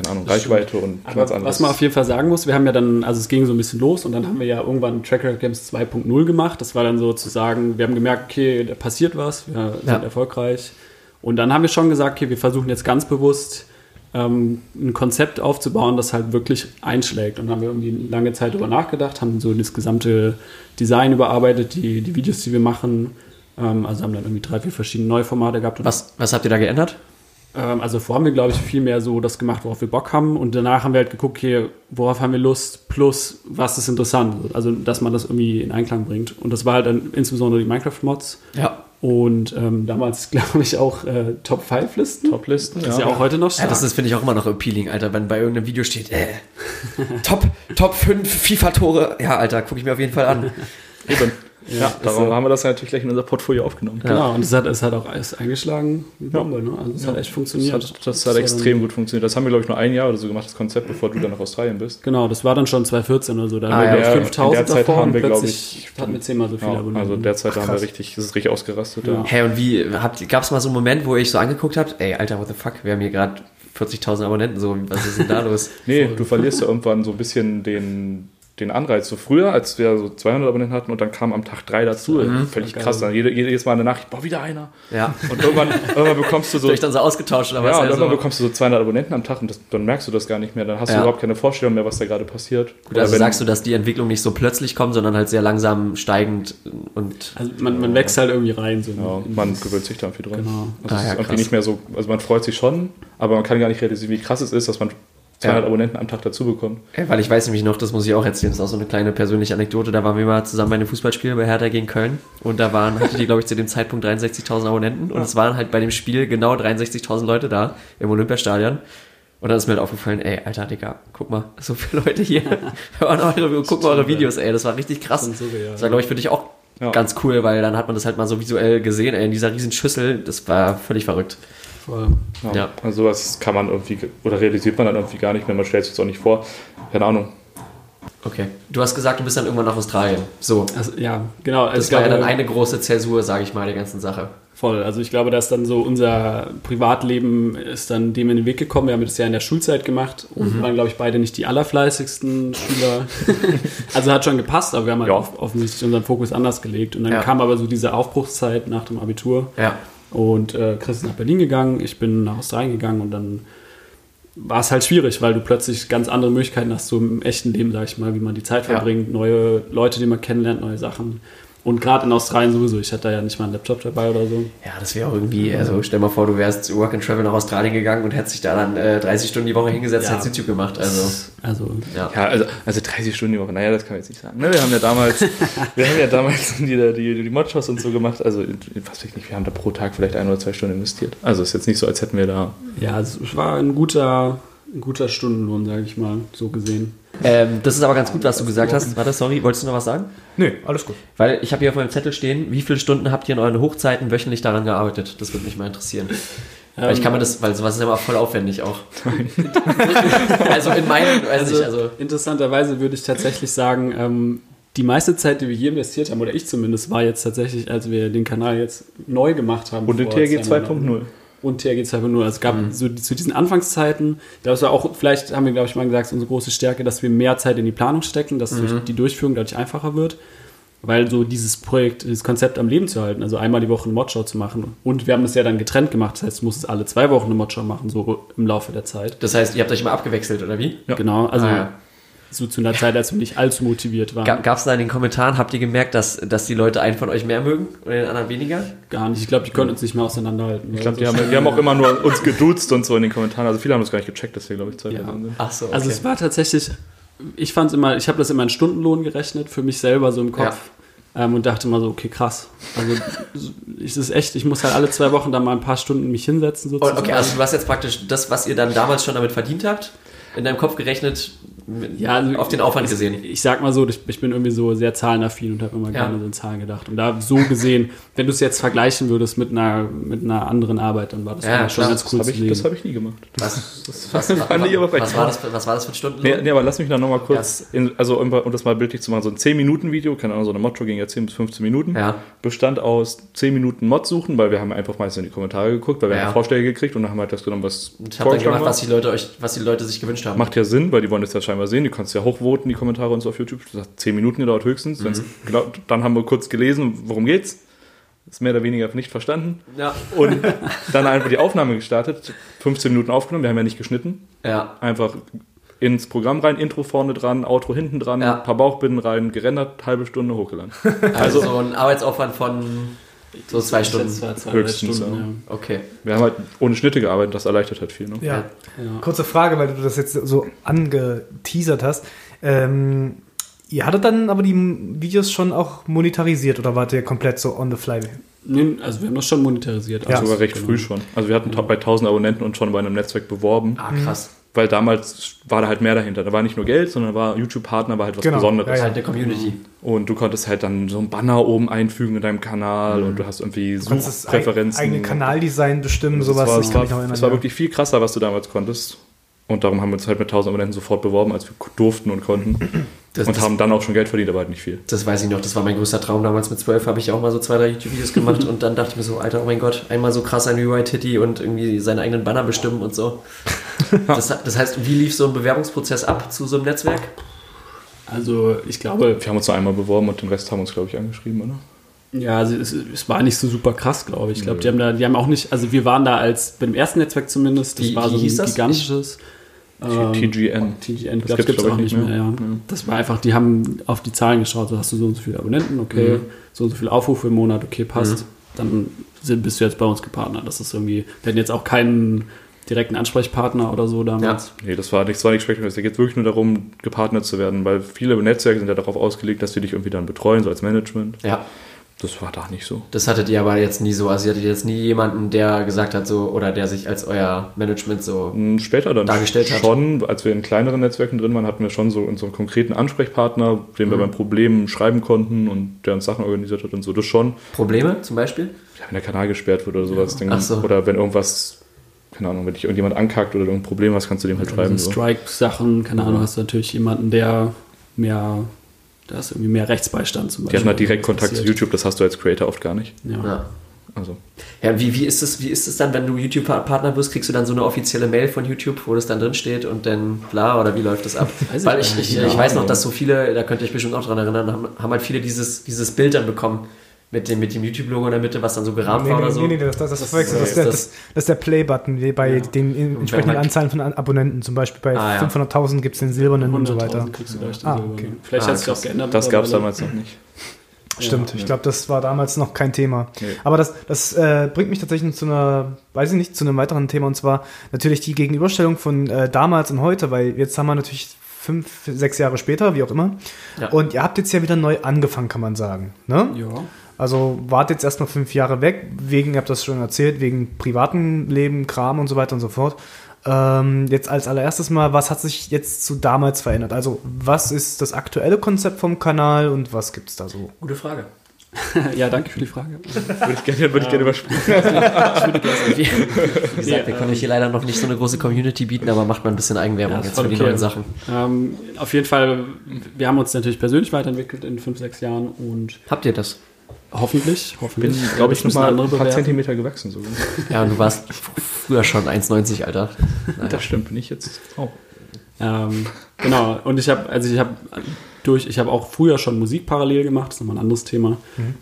keine Ahnung, Reichweite und Aber ganz anderes. was man auf jeden Fall sagen muss, wir haben ja dann, also es ging so ein bisschen los und dann haben wir ja irgendwann Tracker Games 2.0 gemacht. Das war dann so zu sagen, wir haben gemerkt, okay, da passiert was, wir Ja. sind erfolgreich. Und dann haben wir schon gesagt, okay, wir versuchen jetzt ganz bewusst ähm, ein Konzept aufzubauen, das halt wirklich einschlägt. Und dann haben wir irgendwie lange Zeit darüber nachgedacht, haben so das gesamte Design überarbeitet, die, die Videos, die wir machen. Ähm, also haben dann irgendwie drei, vier verschiedene neue Formate gehabt. Was, was habt ihr da geändert? Ähm, also vorher haben wir, glaube ich, viel mehr so das gemacht, worauf wir Bock haben. Und danach haben wir halt geguckt, okay, worauf haben wir Lust, plus was ist interessant. Also, dass man das irgendwie in Einklang bringt. Und das war halt dann insbesondere die Minecraft-Mods. Ja. Und ähm, damals, glaube ich, auch äh, Top-5-Listen. Toplisten, Das ist ja auch heute noch Ja, stark. das ist, finde ich, auch immer noch appealing, Alter, wenn bei irgendeinem Video steht, äh, Top, Top 5 FIFA-Tore. Ja, Alter, gucke ich mir auf jeden Fall an. Eben. Ja, darum so. haben wir das natürlich gleich in unser Portfolio aufgenommen. Genau, und es hat, es hat auch alles eingeschlagen wie Bombe. Ne? Also es hat echt funktioniert. Das hat, das hat extrem gut funktioniert. Das haben wir, glaube ich, nur ein Jahr oder so gemacht, das Konzept, bevor du dann nach Australien bist. Genau, das war dann schon 2014 oder so. Da Ah, haben wir, ja, glaube ich, ja, 5000 in der Zeit davor haben und wir, plötzlich ich, hatten wir zehnmal so viele Ja, Abonnenten. also derzeit haben wir richtig, das ist richtig ausgerastet. Ja. Ja. Hä, und wie, habt, gab's mal so einen Moment, wo ihr euch so angeguckt habt, ey, Alter, what the fuck, wir haben hier gerade 40.000 Abonnenten, so, was ist denn da los? Nee, du verlierst ja irgendwann so ein bisschen den, den Anreiz. So früher, als wir so 200 Abonnenten hatten und dann kam am Tag drei dazu. Völlig Geil. krass. Dann jede, jedes Mal eine Nachricht, boah, wieder einer. Ja. Und irgendwann, irgendwann bekommst du so... Vielleicht dann so ausgetauscht, aber ja, und ja irgendwann so. bekommst du so 200 Abonnenten am Tag und das, dann merkst du das gar nicht mehr. Dann hast Ja. du überhaupt keine Vorstellung mehr, was da gerade passiert. Gut, also sagst du, dass die Entwicklung nicht so plötzlich kommt, sondern halt sehr langsam steigend und Also man, man wächst halt irgendwie rein. So Ja, man gewöhnt sich da irgendwie dran. Genau. Also Ah, ja, ist irgendwie nicht mehr so, also man freut sich schon, aber man kann gar nicht realisieren, wie krass es ist, dass man 200 Ja. Abonnenten am Tag dazu bekommt. Ey, weil ich weiß nämlich noch, das muss ich auch erzählen, das ist auch so eine kleine persönliche Anekdote, da waren wir mal zusammen bei einem Fußballspiel bei Hertha gegen Köln und da waren, hatte die, glaube ich, zu dem Zeitpunkt 63.000 Abonnenten und es waren halt bei dem Spiel genau 63.000 Leute da im Olympiastadion und dann ist mir halt aufgefallen, ey, Alter, Digga, guck mal, so viele Leute hier hören eure, gucken eure Videos, ey, das war richtig krass. Das war, glaube ich, für dich auch Ja. ganz cool, weil dann hat man das halt mal so visuell gesehen, ey, in dieser riesen Schüssel, das war völlig verrückt. Voll. Ja. Ja. Also sowas kann man irgendwie, oder realisiert man dann irgendwie gar nicht mehr, man stellt sich das auch nicht vor. Keine Ahnung. Okay. Du hast gesagt, du bist dann irgendwann nach Australien. So. Also, ja, genau. Also Das ich war ja glaube, dann eine große Zäsur, sage ich mal, der ganzen Sache. Voll. Also ich glaube, dass dann so unser Privatleben ist dann dem in den Weg gekommen. Wir haben das ja in der Schulzeit gemacht und Mhm. waren, glaube ich, beide nicht die allerfleißigsten Schüler. also hat schon gepasst, aber wir haben halt Ja. off- offensichtlich unseren Fokus anders gelegt. Und dann Ja. kam aber so diese Aufbruchszeit nach dem Abitur. Ja. Und äh, Chris ist nach Berlin gegangen, ich bin nach Australien gegangen und dann war es halt schwierig, weil du plötzlich ganz andere Möglichkeiten hast, so im echten Leben, sag ich mal, wie man die Zeit Ja. verbringt, neue Leute, die man kennenlernt, neue Sachen. Und gerade in Australien sowieso. Ich hatte da ja nicht mal einen Laptop dabei oder so. Ja, das wäre auch irgendwie, also stell mal vor, du wärst Work and Travel nach Australien gegangen und hättest dich da dann äh, 30 Stunden die Woche hingesetzt Ja. und hättest YouTube gemacht. Also, Also, ja. Ja, also, also 30 Stunden die Woche, naja, das kann man jetzt nicht sagen. Ne, wir haben ja damals, wir haben ja damals die, die, die Modshows und so gemacht. Also, was weiß ich nicht, wir haben da pro Tag vielleicht ein oder zwei Stunden investiert. Also, ist jetzt nicht so, als hätten wir da. ja, es war ein guter, ein guter Stundenlohn, sage ich mal, so gesehen. Ähm, das ist aber ganz gut, was du gesagt hast. Warte, sorry, wolltest du noch was sagen? Nö, alles gut. Weil ich habe hier auf meinem Zettel stehen, wie viele Stunden habt ihr in euren Hochzeiten wöchentlich daran gearbeitet? Das würde mich mal interessieren. weil ich kann mir das, weil sowas ist immer voll aufwendig auch. also in meinen, weiß Also, nicht, also interessanterweise würde ich tatsächlich sagen, ähm, die meiste Zeit, die wir hier investiert haben, oder ich zumindest, war jetzt tatsächlich, als wir den Kanal jetzt neu gemacht haben. Und den vor TRG zwei Monaten. 2.0. Und TRG 2.0. Also es gab so zu diesen Anfangszeiten, das war auch, vielleicht haben wir, glaube ich, mal gesagt, unsere große Stärke, dass wir mehr Zeit in die Planung stecken, dass durch die Durchführung dadurch einfacher wird. Weil so dieses Projekt, dieses Konzept am Leben zu halten, also einmal die Woche eine Modshow zu machen. Und wir haben das ja dann getrennt gemacht, das heißt, du musst alle zwei Wochen eine Modshow machen, so im Laufe der Zeit. das heißt, ihr habt euch immer abgewechselt, oder wie? Ja. Genau, also Ah, ja. So zu einer Zeit, als wir nicht allzu motiviert waren. Gab es da in den Kommentaren, habt ihr gemerkt, dass, dass die Leute einen von euch mehr mögen und den anderen weniger? Gar nicht. Ich glaube, die konnten uns nicht mehr auseinanderhalten. Ich glaube, die, haben, die haben auch immer nur uns geduzt und so in den Kommentaren. Also, viele haben das gar nicht gecheckt, dass wir, glaube ich, zwei Ja. Personen sind. Ach so, okay. Also es war tatsächlich, ich fand es immer, ich habe das immer in Stundenlohn gerechnet, für mich selber so im Kopf. Ähm, und dachte mal so, okay, krass. Also es ist echt, ich muss halt alle zwei Wochen da mal ein paar Stunden mich hinsetzen Und, sozusagen. okay, also du hast jetzt praktisch das, was ihr dann damals schon damit verdient habt, in deinem Kopf gerechnet, Ja, also auf den Aufwand gesehen. ich sag mal so, ich, ich bin irgendwie so sehr zahlenaffin und habe immer Ja. gerne so in Zahlen gedacht. Und da so gesehen, wenn du es jetzt vergleichen würdest mit einer, mit einer anderen Arbeit, dann war das Ja, schon ganz Das cool habe zu ich, das hab ich nie gemacht. Was, Das fand ich aber was, war das, was war das für ein Stundenlohn? Nee, nee, aber lass mich da nochmal kurz, in, also um, um das mal bildlich zu machen, so ein 10-Minuten-Video, keine Ahnung, so eine Motto ging ja 10 bis 15 Minuten, Ja. bestand aus 10 Minuten Mod suchen, weil wir haben einfach meistens in die Kommentare geguckt, weil wir Ja. haben Vorschläge gekriegt und dann haben wir halt das genommen, was Und ich habe dann gemacht, was die Leute euch, was die Leute sich gewünscht haben. Macht ja Sinn, weil die wollen das ja scheinbar sehen. Die kannst ja hochvoten, die Kommentare und so auf YouTube. Das hat 10 Minuten gedauert höchstens. Wenn's genau, dann haben wir kurz gelesen, worum geht's. Ist mehr oder weniger nicht verstanden. Ja. Und dann einfach die Aufnahme gestartet. 15 Minuten aufgenommen, wir haben ja nicht geschnitten. Ja. Einfach ins Programm rein, Intro vorne dran, Outro hinten dran, Ja. paar Bauchbinden rein, gerendert, halbe Stunde hochgeladen. Also, so ein Arbeitsaufwand von so zwei Stunden. Zwei, drei Höchstens, Stunden, Okay. Wir haben halt ohne Schnitte gearbeitet, das erleichtert halt viel. Ne? Ja. ja. ja. Kurze Frage, weil du das jetzt so angeteasert hast. Ähm, ihr hattet dann aber die Videos schon auch monetarisiert oder wart ihr komplett so on the fly? Nee, also wir haben das schon monetarisiert. Ja. Also Sogar recht genau. früh schon. Also wir hatten ta- bei 1000 Abonnenten und schon bei einem Netzwerk beworben. Ah, krass. Weil damals war da halt mehr dahinter. Da war nicht nur Geld, sondern war YouTube-Partner, war halt was Genau, Besonderes. ja. Halt eine Community. Und du konntest halt dann so ein Banner oben einfügen in deinem Kanal und du hast irgendwie Du Suchpräferenzen. eigene Kanaldesign bestimmen, sowas. Das war, ich das kann war, das war wirklich viel krasser, was du damals konntest. Und darum haben wir uns halt mit 1000 Abonnenten sofort beworben, als wir durften und konnten. Das, und das, haben dann auch schon Geld verdient, aber halt nicht viel. das weiß ich noch, das war mein größter Traum. Damals mit 12 habe ich auch mal so zwei, drei YouTube-Videos gemacht und dann dachte ich mir so, Alter, oh mein Gott, einmal so krass ein UI-Titty und irgendwie seinen eigenen Banner bestimmen und so. Das, das heißt, wie lief so ein Bewerbungsprozess ab zu so einem Netzwerk? Also ich glaube, Wir haben uns nur einmal beworben und den Rest haben uns, glaube ich, angeschrieben, oder? ja, also es, es war nicht so super krass, glaube ich. Ich glaube, die haben da, die haben auch nicht, also wir waren da als, bei dem ersten Netzwerk zumindest, das Wie- war wie so ein hieß das? Gigantisches. ähm, TGN. TGN, Das das gibt es auch ich, nicht nicht mehr. mehr. ja. Das war einfach, die haben auf die Zahlen geschaut, so hast du so und so viele Abonnenten, okay, so und so viele Aufrufe im Monat, okay, passt. Dann sind, bist du jetzt bei uns gepartnert. Das ist irgendwie, wir hatten jetzt auch keinen direkten Ansprechpartner oder so damals. Nee, das war nichts, war nichts Spektakuläres. Da geht wirklich nur darum, gepartnert zu werden, weil viele Netzwerke sind ja darauf ausgelegt, dass sie dich irgendwie dann betreuen, so als Management. Ja. Das war da nicht so. Das hattet ihr aber jetzt nie so. Also ihr hattet jetzt nie jemanden, der gesagt hat, so, oder der sich als euer Management so. Und Später dann Dargestellt hat. schon, als wir in kleineren Netzwerken drin waren, hatten wir schon so, einen konkreten Ansprechpartner, den wir Mhm. beim Problem schreiben konnten und der uns Sachen organisiert hat und so. Das schon. Probleme zum Beispiel? Ja, wenn der Kanal gesperrt wird oder sowas. Dann, Ach so. Oder wenn irgendwas, keine Ahnung, wenn dich irgendjemand ankackt oder irgendein Problem hast, kannst du dem halt schreiben. Also So. Strike-Sachen, keine Ahnung, hast du natürlich jemanden, der mehr, da ist irgendwie mehr Rechtsbeistand zum Die Beispiel. hatten halt direkt Kontakt zu. YouTube, das hast du als Creator oft gar nicht. Ja. Ja. Also. Ja, wie, wie ist es, wie ist es dann, wenn du YouTube-Partner wirst, kriegst du dann so eine offizielle Mail von YouTube, wo das dann drin steht und dann bla oder wie läuft das ab? Weiß ich Weil ich, ich, ich Ja, weiß noch, dass so viele, da könnt ihr euch bestimmt auch dran erinnern, haben, haben halt viele dieses, dieses Bild dann bekommen mit dem, mit dem YouTube-Logo in der Mitte, was dann so gerahmt Nee, war nee, oder so. nee, nee, das, das, das, das, ist das- das, das ist der Play-Button bei Ja. den entsprechenden man- Anzahlen von Abonnenten. Zum Beispiel bei Ah, ja. 500.000 gibt es den silbernen und so weiter. 100.000 kriegst du gleich den Ah, silbernen. okay. Vielleicht Ah, hat sich auch geändert. Das gab es damals noch nicht. Stimmt, ich glaube, das war damals noch kein Thema. Nee. Aber das, das äh, bringt mich tatsächlich zu einer, weiß ich nicht, zu einem weiteren Thema und zwar natürlich die Gegenüberstellung von äh, damals und heute, weil jetzt haben wir natürlich fünf, sechs Jahre später, wie auch immer. Ja. Und ihr habt jetzt ja wieder neu angefangen, kann man sagen. Ne? Ja. Also wart jetzt erstmal fünf Jahre weg, wegen, ihr habt das schon erzählt, wegen privaten Leben, Kram und so weiter und so fort. Ähm, jetzt als allererstes mal, was hat sich jetzt zu damals verändert? Also, was ist das aktuelle Konzept vom Kanal und was gibt's da so? Gute Frage. ja, danke für die Frage. Würde ich gerne, würde ich gerne überspringen. Wie gesagt, wir können euch hier leider noch nicht so eine große Community bieten, aber macht mal ein bisschen Eigenwerbung Ja, jetzt für die okay. neuen Sachen. Ähm, auf jeden Fall, wir haben uns natürlich persönlich weiterentwickelt in fünf, sechs Jahren und Habt ihr das? Hoffentlich, Bin, hoffentlich. glaube ich, nochmal ein paar bewerten. Zentimeter gewachsen. Sogar. Ja, und du warst früher schon 1,90, Alter. Naja. Das stimmt, bin ich jetzt auch. Ähm, genau, und ich habe, also ich habe durch, ich habe auch früher schon Musik parallel gemacht, das ist nochmal ein anderes Thema.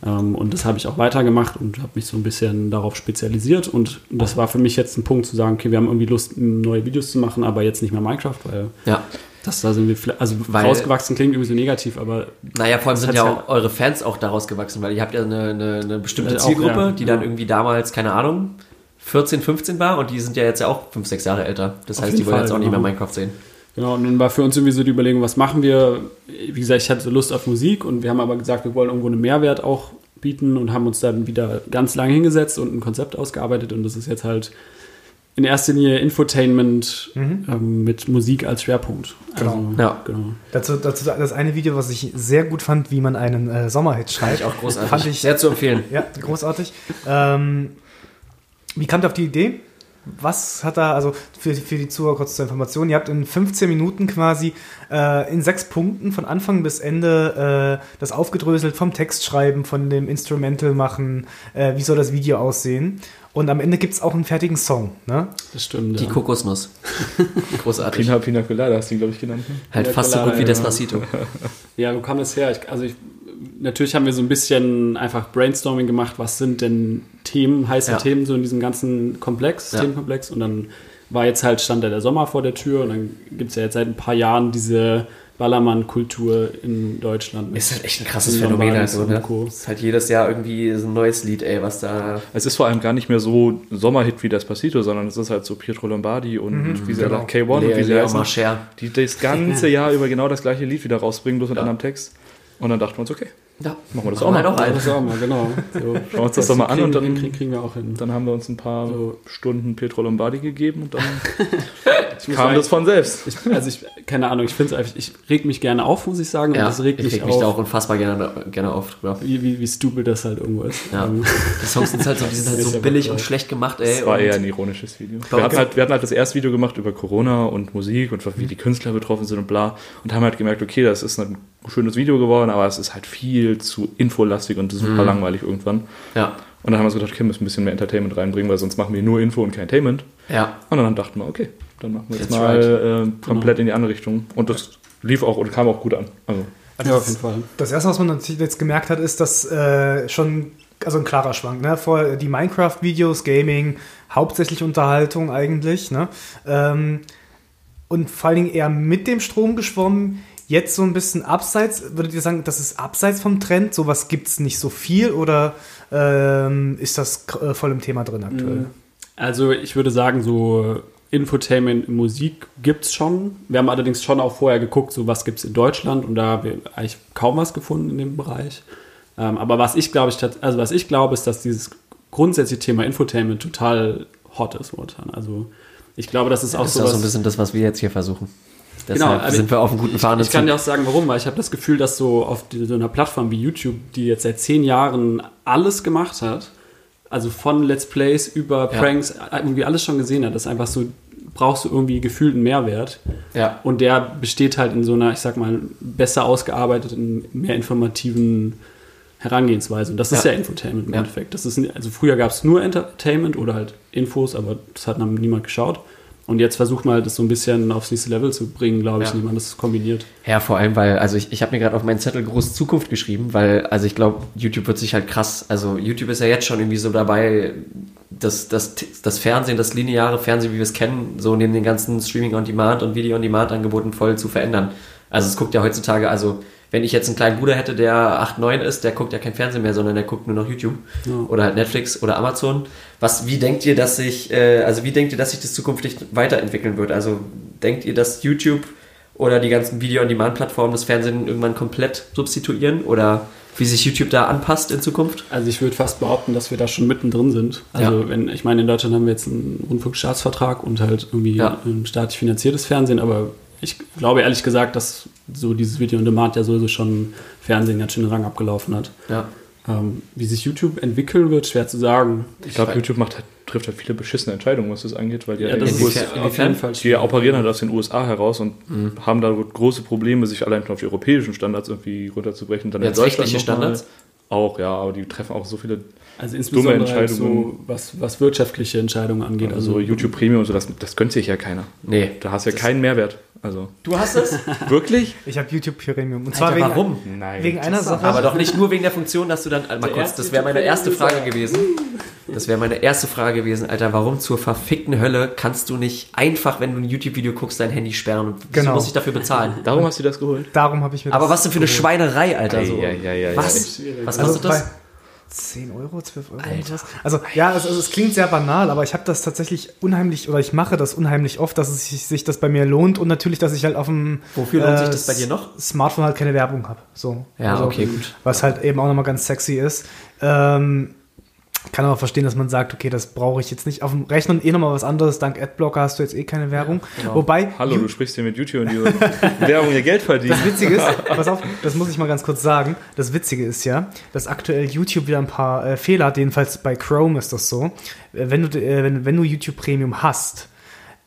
Ähm, und das habe ich auch weitergemacht und habe mich so ein bisschen darauf spezialisiert. Und das war für mich jetzt ein Punkt zu sagen, okay, wir haben irgendwie Lust, neue Videos zu machen, aber jetzt nicht mehr Minecraft, weil Ja. Das da sind wir, vielleicht- also Weil- rausgewachsen klingt irgendwie so negativ, aber Naja, vor allem sind ja ja- auch eure Fans auch daraus gewachsen, weil ihr habt ja eine, eine, eine bestimmte Ja, auch, Zielgruppe, ja. die dann irgendwie damals, keine Ahnung, 14, 15 war und die sind ja jetzt ja auch 5, 6 Jahre älter. Das Auf heißt, die wollen Fall, jetzt auch nicht mehr genau. Minecraft sehen. Genau, und dann war für uns irgendwie so die Überlegung, was machen wir? Wie gesagt, ich hatte so Lust auf Musik und wir haben aber gesagt, wir wollen irgendwo einen Mehrwert auch bieten und haben uns dann wieder ganz lange hingesetzt und ein Konzept ausgearbeitet und das ist jetzt halt in erster Linie Infotainment ähm, mit Musik als Schwerpunkt. Genau. Also, Ja. genau. Dazu, dazu das eine Video, was ich sehr gut fand, wie man einen äh, Sommerhit Fand schreibt. ich auch großartig. Fand ich Sehr zu empfehlen. Ja, großartig. Ähm, wie kamt ihr auf die Idee? Was hat da, also für, für die Zuhörer kurz zur Information, ihr habt in 15 Minuten quasi äh, in sechs Punkten von Anfang bis Ende äh, das aufgedröselt vom Textschreiben, von dem Instrumental machen, äh, wie soll das Video aussehen. Und am Ende gibt es auch einen fertigen Song. Ne? Das stimmt. Die ja. Kokosnuss. Großartig. Pina, Pina Colada hast du ihn, glaube ich, genannt. Ne? Halt Ja, fast so Colada, gut wie ja. Despacito. Ja, wo kam das her? Ich, also ich, natürlich haben wir so ein bisschen einfach Brainstorming gemacht, was sind denn Themen, heiße Ja. Themen so in diesem ganzen Komplex, Ja. Themenkomplex. Und dann war jetzt halt stand da der Sommer vor der Tür und dann gibt es ja jetzt seit ein paar Jahren diese Ballermann-Kultur in Deutschland. Ist halt echt ein krasses Phänomen. Also, ne? Ist halt jedes Jahr irgendwie so ein neues Lied, ey, was da. Es ist vor allem gar nicht mehr so Sommerhit wie Despacito, sondern es ist halt so Pietro Lombardi und wie sie genau. alle- K1 und wie sie Leo heißen, Marcher. die das ganze Jahr über genau das gleiche Lied wieder rausbringen, bloß mit Ja. anderem Text. Und dann dachten wir uns, okay, Ja, machen wir das Machen auch mal. doch ein. Das auch mal, genau. So, Schauen wir uns das doch mal an und dann- kriegen, kriegen wir auch hin. Dann haben wir uns ein paar So. Stunden Pietro Lombardi gegeben und dann kam sagen, das von selbst. Ich, also ich, keine Ahnung, ich finde es einfach, ich reg mich gerne auf, muss ich sagen. Ja, und das regt ich mich reg mich auf, da auch unfassbar gerne, gerne auf drüber. wie, wie, wie stupid das halt irgendwo ist. Ja. Ähm, Die Songs sind halt so, die sind halt so billig und schlecht gemacht, ey. Das war eher ein ironisches Video. Wir hatten, halt, wir hatten halt das erste Video gemacht über Corona und Musik und wie die Künstler betroffen sind und bla. Und haben halt gemerkt, okay, das ist ein schönes Video geworden, aber es ist halt viel zu infolastig und super Mhm. langweilig irgendwann. ja, Und dann haben wir uns gedacht, okay, wir müssen ein bisschen mehr Entertainment reinbringen, weil sonst machen wir nur Info und kein Entertainment. ja. Und dann dachten wir, okay, dann machen wir jetzt That's mal äh, komplett in die andere Richtung. Und das lief auch und kam auch gut an. Also, ja, auf jeden Fall. Das erste, was man natürlich jetzt gemerkt hat, ist, dass äh, schon also ein klarer Schwank. Ne? Vor die Minecraft-Videos, Gaming, hauptsächlich Unterhaltung eigentlich. Ne? Ähm, und vor allen Dingen eher mit dem Strom geschwommen. Jetzt so ein bisschen abseits. Würdet ihr sagen, das ist abseits vom Trend? Sowas gibt es nicht so viel oder ähm, ist das äh, voll im Thema drin aktuell? Also ich würde sagen, so Infotainment in Musik gibt es schon. Wir haben allerdings schon auch vorher geguckt, so was gibt es in Deutschland und da haben wir eigentlich kaum was gefunden in dem Bereich. Ähm, aber was ich glaube, ich, also was ich glaube, ist, dass dieses grundsätzliche Thema Infotainment total hot ist momentan. Also ich glaube, das ist auch Das ist auch so ein bisschen das, was wir jetzt hier versuchen. Genau, Deshalb aber sind wir auf einem guten Faden Ich kann dir auch sagen, warum, weil ich habe das Gefühl, dass so auf so einer Plattform wie YouTube, die jetzt seit zehn Jahren alles gemacht hat, also von Let's Plays über Ja. Pranks, irgendwie alles schon gesehen hat, das ist einfach so, brauchst du irgendwie gefühlt einen Mehrwert. Ja. Und der besteht halt in so einer, ich sag mal, besser ausgearbeiteten, mehr informativen Herangehensweise. Und das ist Ja. ja, Infotainment im Ja. Endeffekt. Das ist, also früher gab es nur Entertainment oder halt Infos, aber das hat dann niemand geschaut. Und jetzt versucht man halt, das so ein bisschen aufs nächste Level zu bringen, glaube ich, Ja. wie man das kombiniert. Ja, vor allem, weil, also ich, ich habe mir gerade auf meinen Zettel groß Zukunft geschrieben, weil, also ich glaube, YouTube wird sich halt krass, also YouTube ist ja jetzt schon irgendwie so dabei, das, das, das Fernsehen, das lineare Fernsehen, wie wir es kennen, so neben den ganzen Streaming-on-Demand und Video-on-Demand-Angeboten voll zu verändern. Also es guckt ja heutzutage, also wenn ich jetzt einen kleinen Bruder hätte, der 8, 9 ist, der guckt ja kein Fernsehen mehr, sondern der guckt nur noch YouTube Ja. oder halt Netflix oder Amazon. Was, wie denkt ihr, dass sich, äh, also wie denkt ihr, dass sich das zukünftig weiterentwickeln wird? Also denkt ihr, dass YouTube oder die ganzen Video-on-Demand-Plattformen das Fernsehen irgendwann komplett substituieren oder wie sich YouTube da anpasst in Zukunft? Also ich würde fast behaupten, dass wir da schon mittendrin sind. Also Ja. wenn, ich meine, in Deutschland haben wir jetzt einen Rundfunkstaatsvertrag und halt irgendwie Ja. ein staatlich finanziertes Fernsehen, aber ich glaube ehrlich gesagt, dass so dieses Video on Demand ja sowieso schon Fernsehen ganz schön den Rang abgelaufen hat. Ja. Ähm, wie sich YouTube entwickeln wird, schwer zu sagen. Ich glaube, YouTube macht halt, trifft halt viele beschissene Entscheidungen, was das angeht, weil die, Ja, halt das in USA, die operieren halt aus den USA heraus und Mhm. haben da große Probleme, sich allein schon auf die europäischen Standards irgendwie runterzubrechen. Dann in Jetzt Deutschland Standards? Auch, ja, aber die treffen auch so viele, Also insbesondere halt Entscheidungen. so, was, was wirtschaftliche Entscheidungen angeht. also so YouTube Premium und so, das, das gönnt sich ja keiner. Nee. Da hast du ja keinen Mehrwert. Also, Du hast es? wirklich? Ich habe YouTube Premium. Und zwar Alter, wegen, warum? Nein. wegen einer Sache. Aber doch nicht nur wegen der Funktion, dass du dann. Mal kurz, das wäre meine erste. Frage gewesen. Das wäre meine erste Frage gewesen, Alter. Warum zur verfickten Hölle kannst du nicht einfach, wenn du ein YouTube-Video guckst, dein Handy sperren? Und Genau. muss ich dafür bezahlen? Darum hast du das geholt? Darum habe ich mir Aber das was denn für eine geholt. Schweinerei, Alter? So. Ei, ei, ei, ei, was? Was Also kostet das? Bei 10 Euro, 12 Euro. Alter. Also ja, es, also, es klingt sehr banal, aber ich habe das tatsächlich unheimlich, oder ich mache das unheimlich oft, dass es sich, sich das bei mir lohnt und natürlich, dass ich halt auf dem Wofür lohnt sich das bei dir noch? Smartphone halt keine Werbung habe. So. Ja, Also, okay, gut. Was halt eben auch nochmal ganz sexy ist. Ähm, kann aber verstehen, dass man sagt, okay, das brauche ich jetzt nicht. Auf dem Rechner eh nochmal was anderes. Dank Adblocker hast du jetzt eh keine Werbung. genau. Wobei, Hallo, du sprichst hier mit YouTube und die Werbung ihr Geld verdienen. Das Witzige ist, pass auf, das muss ich mal ganz kurz sagen. Das Witzige ist ja, dass aktuell YouTube wieder ein paar äh, Fehler hat. Jedenfalls bei Chrome ist das so. Äh, wenn, du, äh, wenn, wenn du YouTube Premium hast,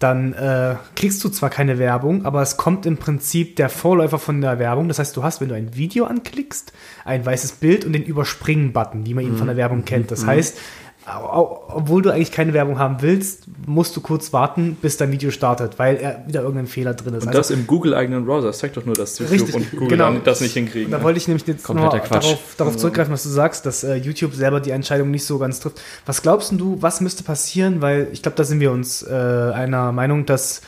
dann äh, kriegst du zwar keine Werbung, aber es kommt im Prinzip der Vorläufer von der Werbung. Das heißt, du hast, wenn du ein Video anklickst, ein weißes Bild und den Überspringen-Button, wie man ihn von der Werbung kennt. Das heißt, au- au- obwohl du eigentlich keine Werbung haben willst, musst du kurz warten, bis dein Video startet, weil er wieder irgendein Fehler drin ist. Und das im Google-eigenen Browser. Das zeigt doch nur, dass YouTube Richtig, und Google genau. das nicht hinkriegen. Da wollte ich nämlich jetzt Kompletter noch Quatsch. darauf, darauf zurückgreifen, was du sagst, dass äh, YouTube selber die Entscheidung nicht so ganz trifft. Was glaubst du, was müsste passieren? Weil ich glaube, da sind wir uns äh, einer Meinung, dass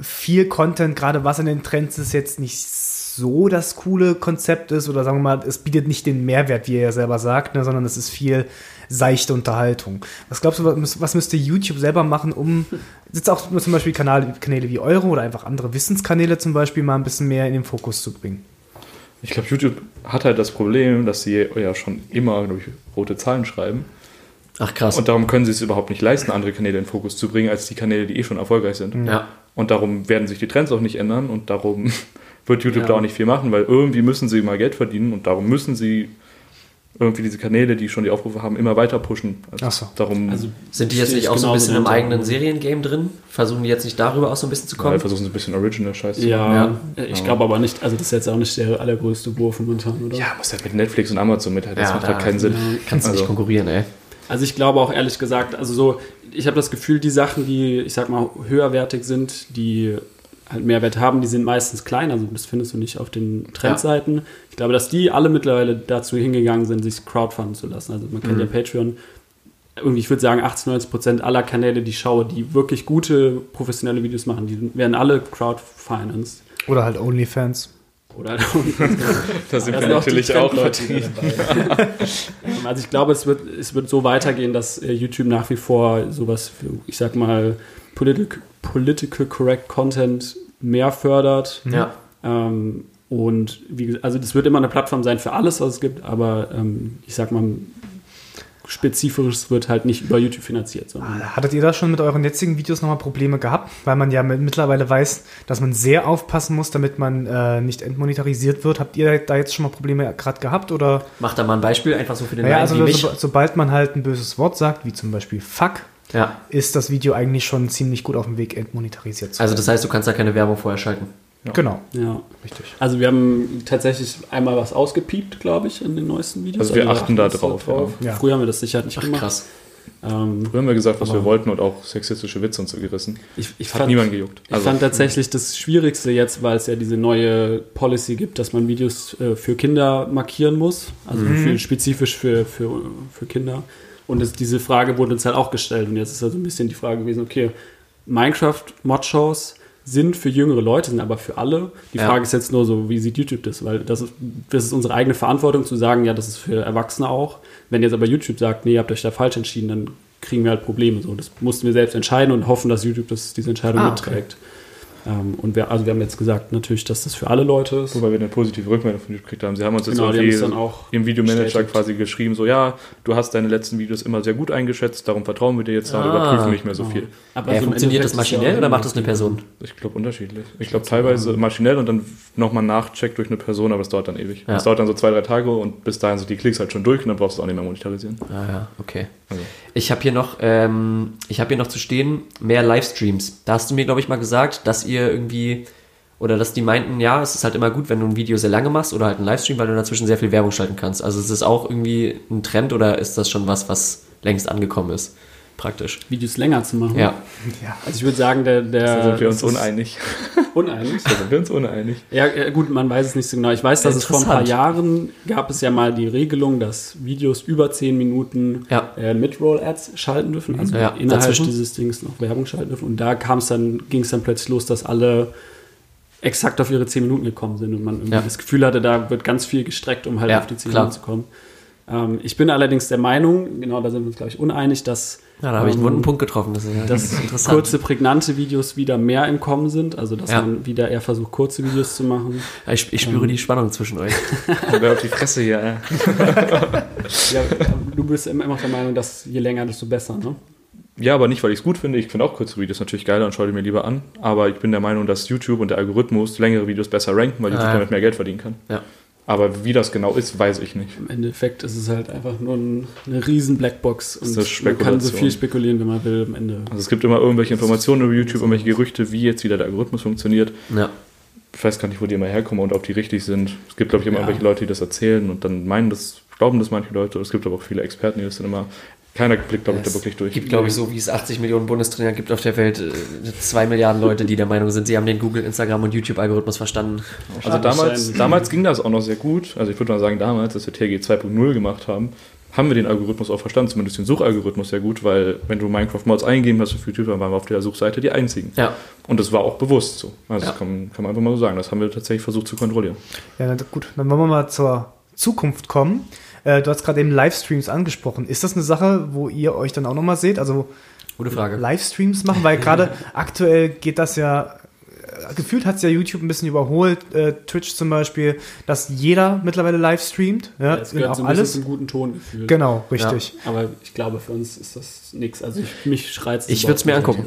viel Content, gerade was in den Trends ist, jetzt nicht so das coole Konzept ist oder sagen wir mal, es bietet nicht den Mehrwert, wie er ja selber sagt, ne, sondern es ist viel seichte Unterhaltung. Was glaubst du, was, was müsste YouTube selber machen, um jetzt auch zum Beispiel Kanäle, Kanäle wie Euro oder einfach andere Wissenskanäle zum Beispiel mal ein bisschen mehr in den Fokus zu bringen? Ich glaube, YouTube hat halt das Problem, dass sie ja schon immer, glaube ich, rote Zahlen schreiben. Ach krass. Und darum können sie es überhaupt nicht leisten, andere Kanäle in den Fokus zu bringen, als die Kanäle, die eh schon erfolgreich sind. ja. Und darum werden sich die Trends auch nicht ändern und darum wird YouTube Ja. da auch nicht viel machen, weil irgendwie müssen sie mal Geld verdienen und darum müssen sie irgendwie diese Kanäle, die schon die Aufrufe haben, immer weiter pushen. Also Ach so. Darum Also Sind die jetzt nicht ich auch so ein bisschen im eigenen Seriengame drin? Versuchen die jetzt nicht darüber auch so ein bisschen zu ja, kommen? versuchen sie ein bisschen Original-Scheiß zu Ja, Ja. ich glaube aber nicht, also das ist jetzt auch nicht der allergrößte Wurf momentan, oder? Ja, muss halt mit Netflix und Amazon mithalten. Das Ja, macht halt da- keinen Sinn. Kannst du nicht Also- konkurrieren, ey. Also ich glaube auch ehrlich gesagt, also so, ich habe das Gefühl, die Sachen, die, ich sag mal, höherwertig sind, die halt Mehrwert haben, die sind meistens klein, also das findest du nicht auf den Trendseiten. Ich glaube, dass die alle mittlerweile dazu hingegangen sind, sich crowdfunden zu lassen. Also man kennt ja Patreon. Irgendwie, ich würde sagen, 80, 90 Prozent aller Kanäle, die ich schaue, die wirklich gute professionelle Videos machen, die werden alle crowdfinanced. Oder halt OnlyFans. Oder halt Da sind Da wir sind auch die natürlich auch vertreten. also ich glaube, es wird, es wird so weitergehen, dass äh, YouTube nach wie vor sowas für, ich sag mal, political, political correct Content mehr fördert. Ja. Ähm, und wie, gesagt, also das wird immer eine Plattform sein für alles, was es gibt, aber ähm, ich sag mal, spezifisches wird halt nicht über YouTube finanziert, sondern Hattet ihr da schon mit euren jetzigen Videos nochmal Probleme gehabt? Weil man ja mit- mittlerweile weiß, dass man sehr aufpassen muss, damit man äh, nicht entmonetarisiert wird. Habt ihr da jetzt schon mal Probleme gerade gehabt? Oder? Mach da mal ein Beispiel, einfach so für den Naja, Laien also wie mich. so, sobald man halt ein böses Wort sagt, wie zum Beispiel Fuck, Ja. ist das Video eigentlich schon ziemlich gut auf dem Weg, entmonetarisiert zu Also werden. das heißt, du kannst da keine Werbung vorher schalten. Genau, ja. richtig. Also wir haben tatsächlich einmal was ausgepiept, glaube ich, in den neuesten Videos. Also wir achten da jetzt drauf, ja. Früher haben wir das sicher nicht Ach gemacht. krass. Ähm, Früher haben wir gesagt, was wir wollten und auch sexistische Witze und so gerissen. ich, ich Hat niemand gejuckt. Ich fand tatsächlich das Schwierigste jetzt, weil es ja diese neue Policy gibt, dass man Videos äh, für Kinder markieren muss, also viel spezifisch für, für, für Kinder. Und es, diese Frage wurde uns halt auch gestellt. Und jetzt ist halt so ein bisschen die Frage gewesen, okay, Minecraft-Mod-Shows sind für jüngere Leute, sind aber für alle. Die Ja. Frage ist jetzt nur so, wie sieht YouTube das? Weil das ist, das ist unsere eigene Verantwortung zu sagen, ja, das ist für Erwachsene auch. Wenn jetzt aber YouTube sagt, nee, ihr habt euch da falsch entschieden, dann kriegen wir halt Probleme. So, das mussten wir selbst entscheiden und hoffen, dass YouTube das, diese Entscheidung Ah, mitträgt. Und wir, also wir haben jetzt gesagt, natürlich, dass das für alle Leute ist. Wobei wir eine positive Rückmeldung von YouTube gekriegt haben. Sie haben uns jetzt Genau, irgendwie es dann auch im Videomanager bestätigt. quasi geschrieben, so ja, du hast deine letzten Videos immer sehr gut eingeschätzt, darum vertrauen wir dir jetzt da und Ah. überprüfen nicht mehr so Genau. viel. Aber Ja, funktioniert das ja maschinell oder macht das eine Person? Ich glaube unterschiedlich. Ich glaube teilweise maschinell und dann nochmal nachcheckt durch eine Person, aber das dauert dann ewig. Ja. Das dauert dann so zwei, drei Tage und bis dahin sind die Klicks halt schon durch und dann brauchst du auch nicht mehr monetarisieren. Ah ja, okay. Also. Ich habe hier noch, ähm, ich habe hier noch zu stehen, mehr Livestreams. Da hast du mir, glaube ich, mal gesagt, dass ihr irgendwie, oder dass die meinten, ja, es ist halt immer gut, wenn du ein Video sehr lange machst oder halt einen Livestream, weil du dazwischen sehr viel Werbung schalten kannst. Also ist es auch irgendwie ein Trend oder ist das schon was, was längst angekommen ist? Praktisch. Videos länger zu machen. Ja. Ja. Also ich würde sagen, der, der Da sind wir uns uneinig. uneinig. Da sind wir uns uneinig. Ja, ja, gut, man weiß es nicht so genau. Ich weiß, dass es vor ein paar. Jahren gab es ja mal die Regelung, dass Videos über 10 Minuten Ja. äh, mit Roll-Ads schalten dürfen, also Ja, innerhalb dazwischen. dieses Dings noch Werbung schalten dürfen. Und da kam es dann, ging es dann plötzlich los, dass alle exakt auf ihre 10 Minuten gekommen sind und man irgendwie Ja. das Gefühl hatte, da wird ganz viel gestreckt, um halt Ja, auf die 10 klar. Minuten zu kommen. Ähm, ich bin allerdings der Meinung, genau da sind wir uns, glaube ich, uneinig, dass Ja, da habe ich einen ähm, wunden Punkt getroffen. Das ist ja dass interessant. kurze, prägnante Videos wieder mehr im Kommen sind. Also, dass Ja. man wieder eher versucht, kurze Videos zu machen. ich, ich spüre die Spannung zwischen euch. Wer auf die Fresse hier. Ja, du bist immer noch der Meinung, dass je länger, desto besser, ne? Ja, aber nicht, weil ich es gut finde. Ich finde auch kurze Videos natürlich geiler und schaue die mir lieber an. Aber ich bin der Meinung, dass YouTube und der Algorithmus längere Videos besser ranken, weil YouTube Ah, ja. damit mehr Geld verdienen kann. Ja. Aber wie das genau ist, weiß ich nicht. Im Endeffekt ist es halt einfach nur ein, eine riesen Blackbox und man kann so viel spekulieren, wenn man will am Ende. Also es gibt immer irgendwelche Informationen über YouTube, irgendwelche Gerüchte, wie jetzt wieder der Algorithmus funktioniert. Ja. Ich weiß gar nicht, wo die immer herkommen und ob die richtig sind. Es gibt, glaube ich, immer Ja. irgendwelche Leute, die das erzählen und dann meinen das, glauben das manche Leute. Es gibt aber auch viele Experten, die das dann immer. Keiner blickt, glaube ich, da Es wirklich durch. gibt, glaube ich, so wie es 80 Millionen Bundestrainer gibt auf der Welt, äh, zwei Milliarden Leute, die der Meinung sind, sie haben den Google, Instagram und YouTube-Algorithmus verstanden. Also damals, damals ging das auch noch sehr gut. Also ich würde mal sagen, damals, als wir TG 2.0 gemacht haben, haben wir den Algorithmus auch verstanden, zumindest den Suchalgorithmus sehr gut, weil wenn du Minecraft-Mods eingeben hast auf YouTube, dann waren wir auf der Suchseite die einzigen. Ja. Und das war auch bewusst so. Also Ja. das kann, kann man einfach mal so sagen. Das haben wir tatsächlich versucht zu kontrollieren. Ja, gut, dann wollen wir mal zur Zukunft kommen. Äh, du hast gerade eben Livestreams angesprochen. Ist das eine Sache, wo ihr euch dann auch nochmal seht? Also Gute Frage. Livestreams machen? Weil gerade aktuell geht das ja, äh, gefühlt hat es ja YouTube ein bisschen überholt, äh, Twitch zum Beispiel, dass jeder mittlerweile live streamt. Ja, Es gehört auch so ein alles. zum guten Ton gefühlt. Genau, richtig. Aber ich glaube, für uns ist das nichts. Also ich, mich schreit Ich würd's mir angucken.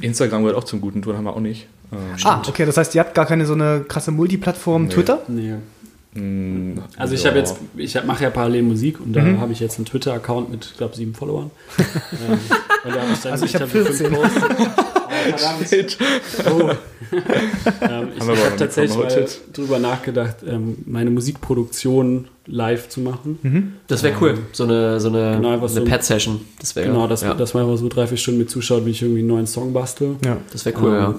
Instagram gehört auch zum guten Ton, haben wir auch nicht. Ähm, Ah, okay, das heißt, ihr habt gar keine so eine krasse Multiplattform Nee. Twitter? Nee. Mh, Also ich ja. habe jetzt, ich mache ja parallel Musik und da Mhm. habe ich jetzt einen Twitter-Account mit, ich glaube, sieben Followern. ähm, und da hab ich dann, Also ich hab hab so fünf 14. Posts. Oh, verdammt. Oh. ähm, ich habe tatsächlich mal drüber nachgedacht, ähm, meine Musikproduktion live zu machen. Mhm. Das wäre cool. So eine, so eine, Genau, eine so- Pad-Session. Das wäre Genau, dass, ja. dass man einfach so drei, vier Stunden mit zuschaut, wie ich irgendwie einen neuen Song bastel. Ja. das wäre cool, ja. Ähm,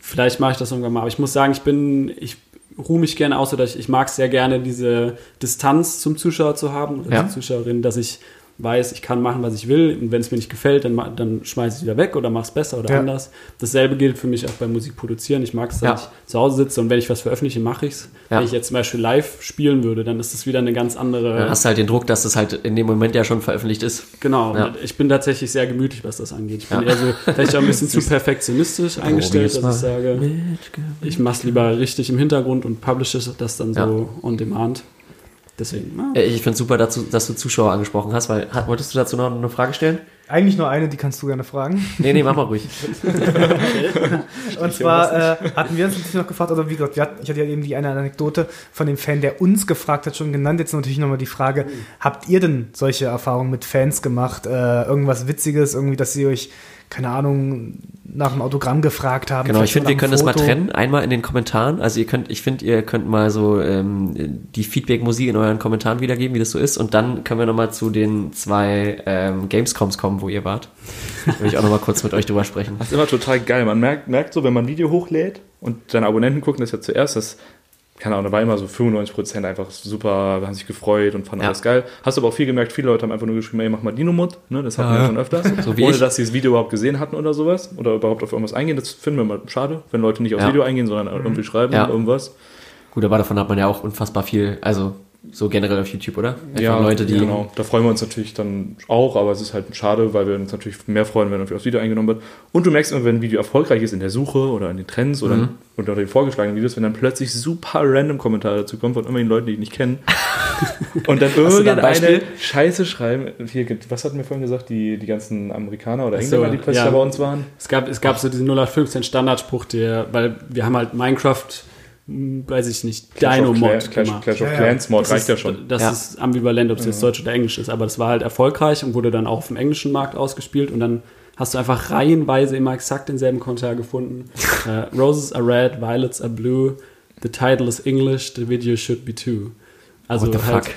Vielleicht mache ich das irgendwann mal. Aber ich muss sagen, ich bin, ich ruhe mich gerne aus, oder ich, ich mag es sehr gerne, diese Distanz zum Zuschauer zu haben oder Ja. zur Zuschauerin, dass ich weiß, ich kann machen, was ich will. Und wenn es mir nicht gefällt, dann, dann schmeiße ich es wieder weg oder mache es besser oder Ja. anders. Dasselbe gilt für mich auch beim Musik produzieren. Ich mag es, dass Ja. ich zu Hause sitze und wenn ich was veröffentliche, mache ich es. Ja. Wenn ich jetzt zum Beispiel live spielen würde, dann ist das wieder eine ganz andere. Dann hast du halt den Druck, dass das halt in dem Moment ja schon veröffentlicht ist. Genau, ich bin tatsächlich sehr gemütlich, was das angeht. Ich bin eher so, vielleicht auch ein bisschen zu perfektionistisch eingestellt, dass ich sage, ich mache es lieber richtig im Hintergrund und publishe das dann so on demand. Deswegen, ja. Ich finde super, dazu, dass du Zuschauer angesprochen hast, weil hat, wolltest du dazu noch eine Frage stellen? Eigentlich nur eine, die kannst du gerne fragen. Nee, nee, mach mal ruhig. Und zwar äh, hatten wir uns natürlich noch gefragt, oder wie gesagt, wir hatten, ich hatte ja eben die eine Anekdote von dem Fan, der uns gefragt hat, schon genannt. Jetzt natürlich nochmal die Frage, habt ihr denn solche Erfahrungen mit Fans gemacht? Äh, irgendwas Witziges, irgendwie, dass sie euch, keine Ahnung, nach einem Autogramm gefragt haben? Genau, ich finde, wir können einem das mal Foto? trennen. Einmal in den Kommentaren. Also ihr könnt, ich finde, ihr könnt mal so ähm, die Feedback-Musik in euren Kommentaren wiedergeben, wie das so ist. Und dann können wir nochmal zu den zwei ähm, Gamescoms kommen, wo ihr wart. Da will ich auch nochmal kurz mit euch drüber sprechen. Das ist immer total geil. Man merkt, merkt so, wenn man ein Video hochlädt und seine Abonnenten gucken das ja zuerst, dass keine Ahnung, da war immer so 95% einfach super, haben sich gefreut und fanden Ja. alles geil. Hast aber auch viel gemerkt, viele Leute haben einfach nur geschrieben, ey, mach mal Dino-Mod, ne, das hatten wir Ja. ja schon öfters. So wie ohne ich. dass sie das Video überhaupt gesehen hatten oder sowas. Oder überhaupt auf irgendwas eingehen. Das finden wir mal schade, wenn Leute nicht aufs Ja. Video eingehen, sondern irgendwie schreiben Ja. irgendwas. Gut, aber davon hat man ja auch unfassbar viel, also so generell auf YouTube, oder? Einfach Leute, die. Genau, da freuen wir uns natürlich dann auch, aber es ist halt schade, weil wir uns natürlich mehr freuen, wenn aufs Video eingenommen wird. Und du merkst immer, wenn ein Video erfolgreich ist in der Suche oder in den Trends oder Mhm. unter den vorgeschlagenen Videos, wenn dann plötzlich super random Kommentare dazu kommen von irgendwelchen Leuten, die ich nicht kenne. Und dann irgendeine? Scheiße schreiben. Hier, was hatten wir vorhin gesagt? Die, die ganzen Amerikaner oder Ach so, Engländer, die plötzlich ja. bei uns waren? Es gab, es gab so diesen 0815 Standardspruch, der, weil wir haben halt Minecraft, weiß ich nicht, Clash of Dino-Mod Clash, gemacht. Clash of Ja, ja. Clans Mod Das reicht ist, ja schon. Das Ja. ist ambivalent, ob es jetzt Deutsch oder Englisch ist, aber das war halt erfolgreich und wurde dann auch auf dem englischen Markt ausgespielt und dann hast du einfach reihenweise immer exakt denselben Kommentar gefunden. äh, Roses are red, violets are blue, the title is English, the video should be too. Also What the halt fuck?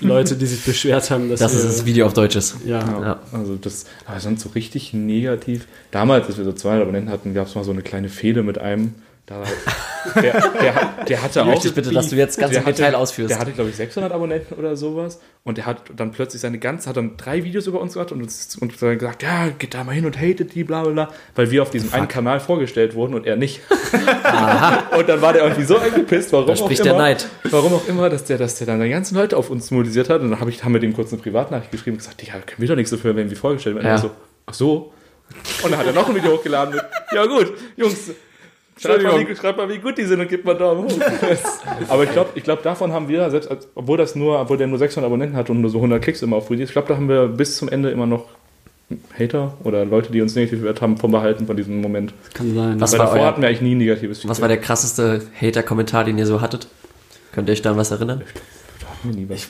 Leute, die sich beschwert haben, dass Das ist das Video auf Deutsch ist. ja, Ja, Ja. Also das, aber sonst so richtig negativ. Damals, als wir so 200 Abonnenten hatten, gab es mal so eine kleine Fehde mit einem. Da, war- der, der, der hatte auch. Möchte ich bitte, dass du jetzt ganz der im Detail ausführst. Der hatte, glaube ich, 600 Abonnenten oder sowas. Und der hat dann plötzlich seine ganze, hat dann drei Videos über uns gemacht und, uns, und dann gesagt, ja, geht da mal hin und hatet die, bla bla bla. Weil wir auf diesem einen Kanal vorgestellt wurden und er nicht. und dann war der irgendwie so angepisst, warum Da auch spricht immer. der Neid. Warum auch immer, dass der, dass der dann die ganzen Leute auf uns mobilisiert hat. Und dann hab ich, haben wir dem kurz eine Privatnachricht geschrieben und gesagt, ja, können wir doch nichts dafür, wenn wir vorgestellt werden. Ja. Und er so, ach so. Und dann hat er noch ein Video hochgeladen mit, ja gut, Jungs, schreibt mal, wie, schreibt mal, wie gut die sind und gebt mal einen Daumen hoch. Aber ich glaube, ich glaub, davon haben wir, selbst als, obwohl das nur, obwohl der nur 600 Abonnenten hat und nur so 100 Klicks immer auf Videos, ich glaube, da haben wir bis zum Ende immer noch Hater oder Leute, die uns negativ bewertet haben, vom Behalten von diesem Moment. kann sein. Was Weil war davor euer- hatten wir eigentlich nie ein negatives Was war der krasseste Hater-Kommentar, den ihr so hattet? Könnt ihr euch da an was erinnern?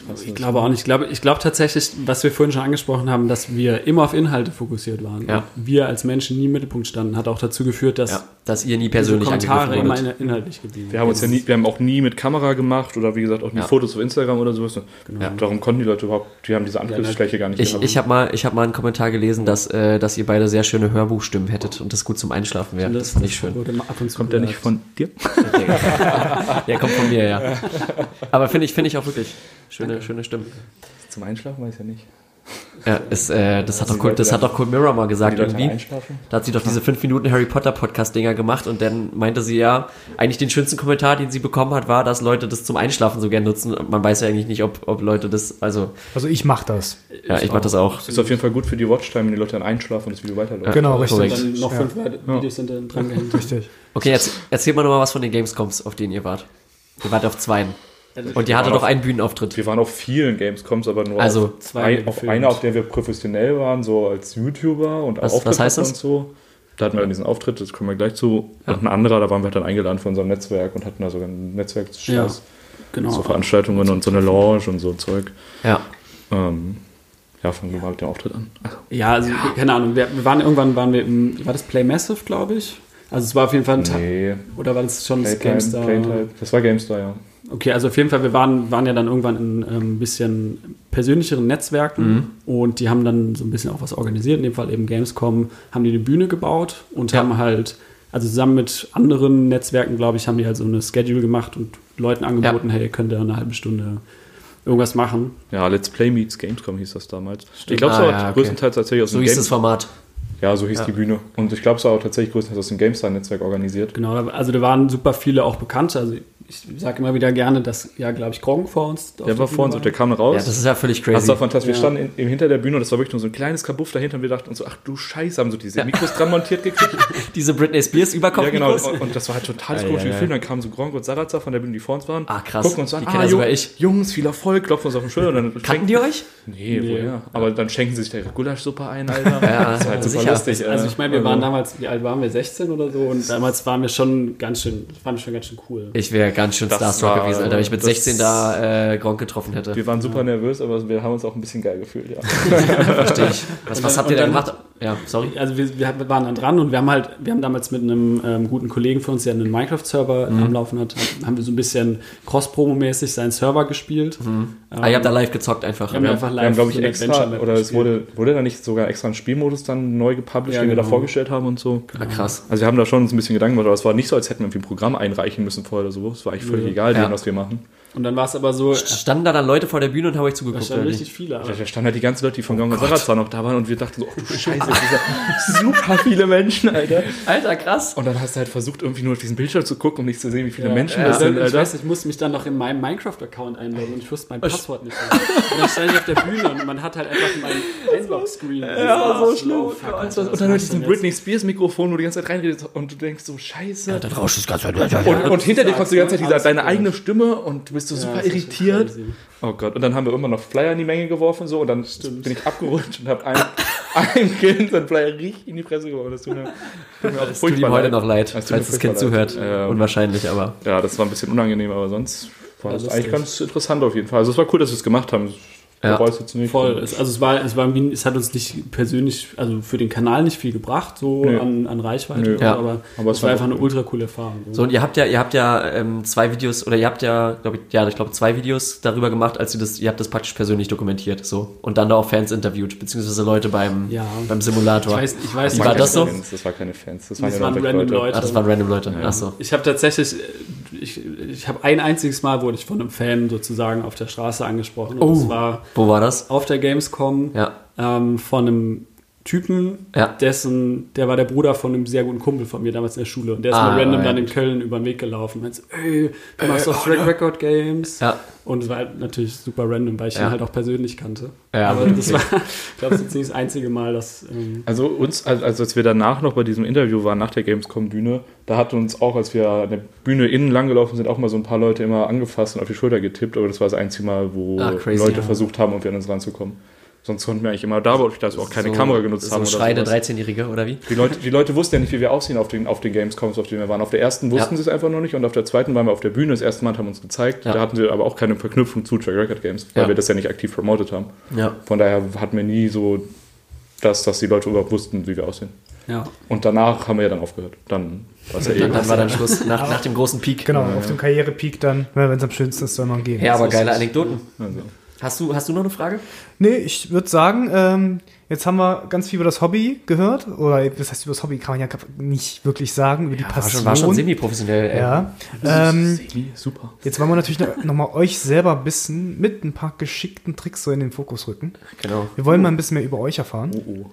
Was. Ich glaube auch nicht. Ich glaube, ich glaube tatsächlich, was wir vorhin schon angesprochen haben, dass wir immer auf Inhalte fokussiert waren. Ja. Und wir als Menschen nie im Mittelpunkt standen, hat auch dazu geführt, dass Ja, dass ihr nie persönlich Kommentare angegriffen immer inhaltlich geblieben Wir haben uns ja nie, wir haben auch nie mit Kamera gemacht oder wie gesagt auch nie Ja. Fotos auf Instagram oder sowas. Ja. Darum konnten die Leute überhaupt, die haben diese Angriffsfläche gar nicht Ich, ich habe mal, ich hab mal einen Kommentar gelesen, dass, äh, dass ihr beide sehr schöne Hörbuchstimmen hättet und das gut zum Einschlafen wäre. Das fand ich schön. wurde ab und zu Kommt der nicht von dir? Der kommt von mir, ja. Aber finde ich, finde ich auch wirklich schöne, schöne Stimmen. Zum Einschlafen weiß ich ja nicht. Ja, ist, äh, das hat doch Cold, Leute das hat doch Cold Mirror mal gesagt irgendwie. Da hat sie doch diese 5 Minuten Harry Potter Podcast Dinger gemacht und dann meinte sie ja, eigentlich den schönsten Kommentar, den sie bekommen hat, war, dass Leute das zum Einschlafen so gern nutzen. Und Man weiß ja eigentlich nicht, ob, ob Leute das, also, Also ich mache das. ja, ich mach das auch. Ist auf jeden Fall gut für die Watchtime, wenn die Leute dann einschlafen und das Video weiterläuft. Genau, korrekt. richtig. Dann noch Ja. fünf Videos sind dann dran gehängt. Richtig. Okay, jetzt erzählt mal nochmal was von den Gamescoms, auf denen ihr wart. Ihr wart auf zweien. Und ihr hattet waren doch einen Bühnenauftritt. Wir waren auf vielen Gamescoms, aber nur Also, auf, zwei ein, auf einer, auf der wir professionell waren, so als YouTuber und Was- auch was heißt das? und so. Da hatten wir dann diesen Auftritt, das kommen wir gleich zu. Und ein anderer, da waren wir halt dann eingeladen von unserem Netzwerk und hatten da sogar einen Netzwerkstress. Genau. So Veranstaltungen und so eine Lounge und so Zeug. Ja. Ähm, ja, fangen wir mal mit dem Auftritt an. Also, Ja, also keine Ahnung. Wir, waren irgendwann waren wir im, war das Play Massive, glaube ich. Also es war auf jeden Fall ein Tag. nee, Oder war das schon das Playtime, GameStar? Playtime. Das war GameStar, ja. Okay, also auf jeden Fall, wir waren, waren ja dann irgendwann in ein ähm, bisschen persönlicheren Netzwerken und die haben dann so ein bisschen auch was organisiert, in dem Fall eben Gamescom, haben die eine Bühne gebaut und Ja. haben halt, also zusammen mit anderen Netzwerken, glaube ich, haben die halt so eine Schedule gemacht und Leuten angeboten, hey, könnt ihr eine halbe Stunde irgendwas machen. Ja, Let's Play Meets Gamescom hieß das damals. Ich glaube, es Ah, war ja, okay. größtenteils tatsächlich aus So dem hieß Game das Format. Ja, so hieß die Bühne. Und ich glaube, es war auch tatsächlich größtenteils aus dem GameStar-Netzwerk organisiert. Genau, also da waren super viele auch Bekannte, also ich sage immer wieder gerne, dass, ja, glaube ich, Gronk vor uns. Der war vor uns und der kam raus. Ja, das ist ja völlig crazy. du auch fantastisch. Wir Ja. standen in, in, hinter der Bühne und das war wirklich nur so ein kleines Kabuff dahinter und wir dachten uns so, ach du Scheiße, haben so diese Mikros dran montiert gekriegt. Diese Britney Spears Überkopf. ja, genau. Und, und das war halt total komisch ja, Gefühl. ja. Dann kamen so Gronk und Sarazar von der Bühne, die vor uns waren. Ah, krass. Gucken uns an. Die ah, sogar Jung- ich. Jungs, viel Erfolg, klopfen uns auf den Schulter und dann Kannten schenken die euch? Nee, Nee. woher? Aber dann schenken sie sich der Gulaschsuppe ein, Alter. Ja, das ist halt super sicher. lustig. Also äh, ich meine, wir also- waren damals, wie alt waren wir, 16 oder so und damals waren wir schon ganz schön, das fand ich schon ganz schön cool. Ich wäre ganz schön starstruck war- gewesen, Alter, wenn ich mit das- 16 da äh, Gronk getroffen hätte. Wir waren super nervös, aber wir haben uns auch ein bisschen geil gefühlt, ja. Verstehe ich. Was, was dann- habt ihr da dann gemacht? Ja, sorry. Also wir, wir waren dann dran und wir haben halt, wir haben damals mit einem ähm, guten Kollegen von uns, der einen Minecraft-Server Mhm. am Laufen hat, haben wir so ein bisschen Cross-Promo-mäßig seinen Server gespielt. Ähm, ah, ihr habt da live gezockt einfach. Ja, wir haben einfach Wir haben, live glaube ich, so extra, oder es wurde, wurde da nicht sogar extra ein Spielmodus dann neu gepublished, Ja, den wir da genau. vorgestellt haben und so. Ah, krass. Also wir haben da schon uns ein bisschen Gedanken gemacht, aber es war nicht so, als hätten wir irgendwie ein Programm einreichen müssen vorher oder so. Es war eigentlich völlig Ja. egal, Ja. denen, was wir machen. Und dann war es aber so, da Standen da dann Leute vor der Bühne und haben euch zugeguckt? standen oder richtig viele. Aber Da standen halt die ganzen Leute, die von Gong Sarah noch da waren und wir dachten so, oh du Scheiße, das sind super viele Menschen, Alter. Alter, krass. Und dann hast du halt versucht, irgendwie nur auf diesen Bildschirm zu gucken, um nicht zu sehen, wie viele Ja, Menschen ja, das sind, ich Alter. weiß, ich musste mich dann noch in meinem Minecraft-Account einloggen und ich wusste mein Passwort nicht. mehr. Und dann stand ich auf der Bühne und man hat halt einfach meinen Einlog-Screen. Ja, so schlimm. Oh, fuck, Alter, Und dann ich denn jetzt? Britney Spears Mikrofon, wo du die ganze Zeit reinredest und du denkst so, scheiße. Dann rauscht das ganze Und, und hinter dir kommst du die ganze Zeit diese, deine eigene Stimme und du bist so Ja, super das irritiert. Oh Gott, und dann haben wir immer noch Flyer in die Menge geworfen so und dann bin ich abgerutscht und habe einen, einen Kind seinen Flyer richtig in die Fresse geworfen. Das tut mir, tut mir auch Es tut ihm heute noch leid, Das falls das Kind leid. zuhört. Ja. Unwahrscheinlich, aber. Ja, das war ein bisschen unangenehm, aber sonst war Ja, das eigentlich ganz interessant auf jeden Fall. Also es war cool, dass wir es gemacht haben. Ja. bereue es jetzt nicht. Voll. Es, also es war, es war es hat uns nicht persönlich, also für den Kanal nicht viel gebracht, so Nö. an, an Reichweite, so, Ja. aber, Aber es war einfach eine cool. ultra coole Erfahrung. So, und ihr habt ja, ihr habt ja ähm, zwei Videos, oder ihr habt ja, glaube ich, ja, ich glaube, zwei Videos darüber gemacht, als ihr das, ihr habt das praktisch persönlich dokumentiert, so. Und dann da auch Fans interviewt, beziehungsweise Leute beim, Ja. beim Simulator. Ich weiß, ich weiß Wie nicht, war das so? Fans, Das war keine Fans. Das waren, Das ja waren random Leute. Leute. Ah, das waren random Leute. Ach so. Ich habe tatsächlich, ich, ich habe ein einziges Mal wurde ich von einem Fan sozusagen auf der Straße angesprochen. Und Oh. das war Wo war das? auf der Gamescom Ja. ähm, von einem Typen, Ja. dessen, der war der Bruder von einem sehr guten Kumpel von mir damals in der Schule. Und der ist Ah, mir random ja, dann in. Köln über den Weg gelaufen. Und meinte ey, du machst doch Track Record Games. Ja. Und es war halt natürlich super random, weil ich Ja. ihn halt auch persönlich kannte. Ja, Aber okay. das war, ich glaube, das ist nicht das einzige Mal, dass. Ähm, Also uns, also als wir danach noch bei diesem Interview waren, nach der Gamescom-Bühne, da hat uns auch, als wir an der Bühne innen langgelaufen sind, auch mal so ein paar Leute immer angefasst und auf die Schulter getippt, aber das war das einzige Mal, wo Ah, crazy, Leute ja. versucht haben, irgendwie an uns ranzukommen. Sonst konnten wir eigentlich immer da, wo dass wir auch keine so, Kamera genutzt so haben. schreiende sowas. 13-Jährige, oder wie? Die Leute, die Leute wussten ja nicht, wie wir aussehen auf den, auf den Gamescoms, auf denen wir waren. Auf der ersten wussten Ja. sie es einfach noch nicht und auf der zweiten waren wir auf der Bühne das erste Mal und haben uns gezeigt. Ja. Da hatten wir aber auch keine Verknüpfung zu Track Record Games, weil Ja. wir das ja nicht aktiv promotet haben. Ja. Von daher hatten wir nie so das, dass die Leute überhaupt wussten, wie wir aussehen. ja. Und danach haben wir ja dann aufgehört. Dann war es ja eh. Dann, dann war dann Schluss, nach, nach dem großen Peak. Genau, auf dem Karrierepeak dann, wenn es am schönsten ist, soll man gehen. Ja, aber geile Anekdoten. Also. Hast du, hast du noch eine Frage? Nee, ich würde sagen, ähm, jetzt haben wir ganz viel über das Hobby gehört. Oder das heißt, über das Hobby kann man ja nicht wirklich sagen, über die War Passion. schon, war schon semi-professionell. ey. Ja. Ähm, Super. jetzt wollen wir natürlich noch, noch mal euch selber ein bisschen mit ein paar geschickten Tricks so in den Fokus rücken. Genau. Wir wollen mal ein bisschen mehr über euch erfahren. Oh, oh.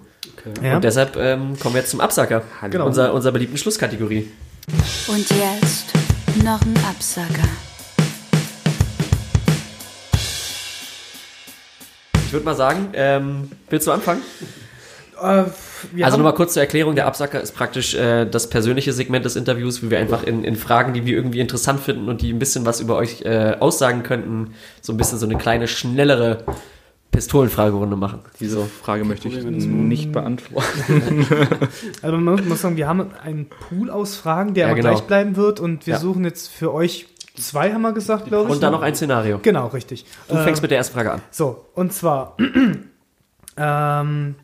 Ja. Und deshalb ähm, kommen wir jetzt zum Absacker. Genau. Unser, unserer beliebten Schlusskategorie. Und jetzt noch ein Absacker. Würde mal sagen, ähm, willst du anfangen? Äh, also nochmal kurz zur Erklärung, der Absacker ist praktisch äh, das persönliche Segment des Interviews, wie wir einfach in, in Fragen, die wir irgendwie interessant finden und die ein bisschen was über euch äh, aussagen könnten, so ein bisschen so eine kleine, schnellere Pistolenfragerunde machen. Diese Frage möchte ich nicht beantworten. Also man muss- muss sagen, wir haben einen Pool aus Fragen, der Ja, aber genau. gleich bleiben wird und wir Ja. suchen jetzt für euch zwei, haben wir gesagt, glaube ich. Und dann ne? noch ein Szenario. Genau, richtig. Du fängst Ähm, mit der ersten Frage an. So, und zwar, ähm,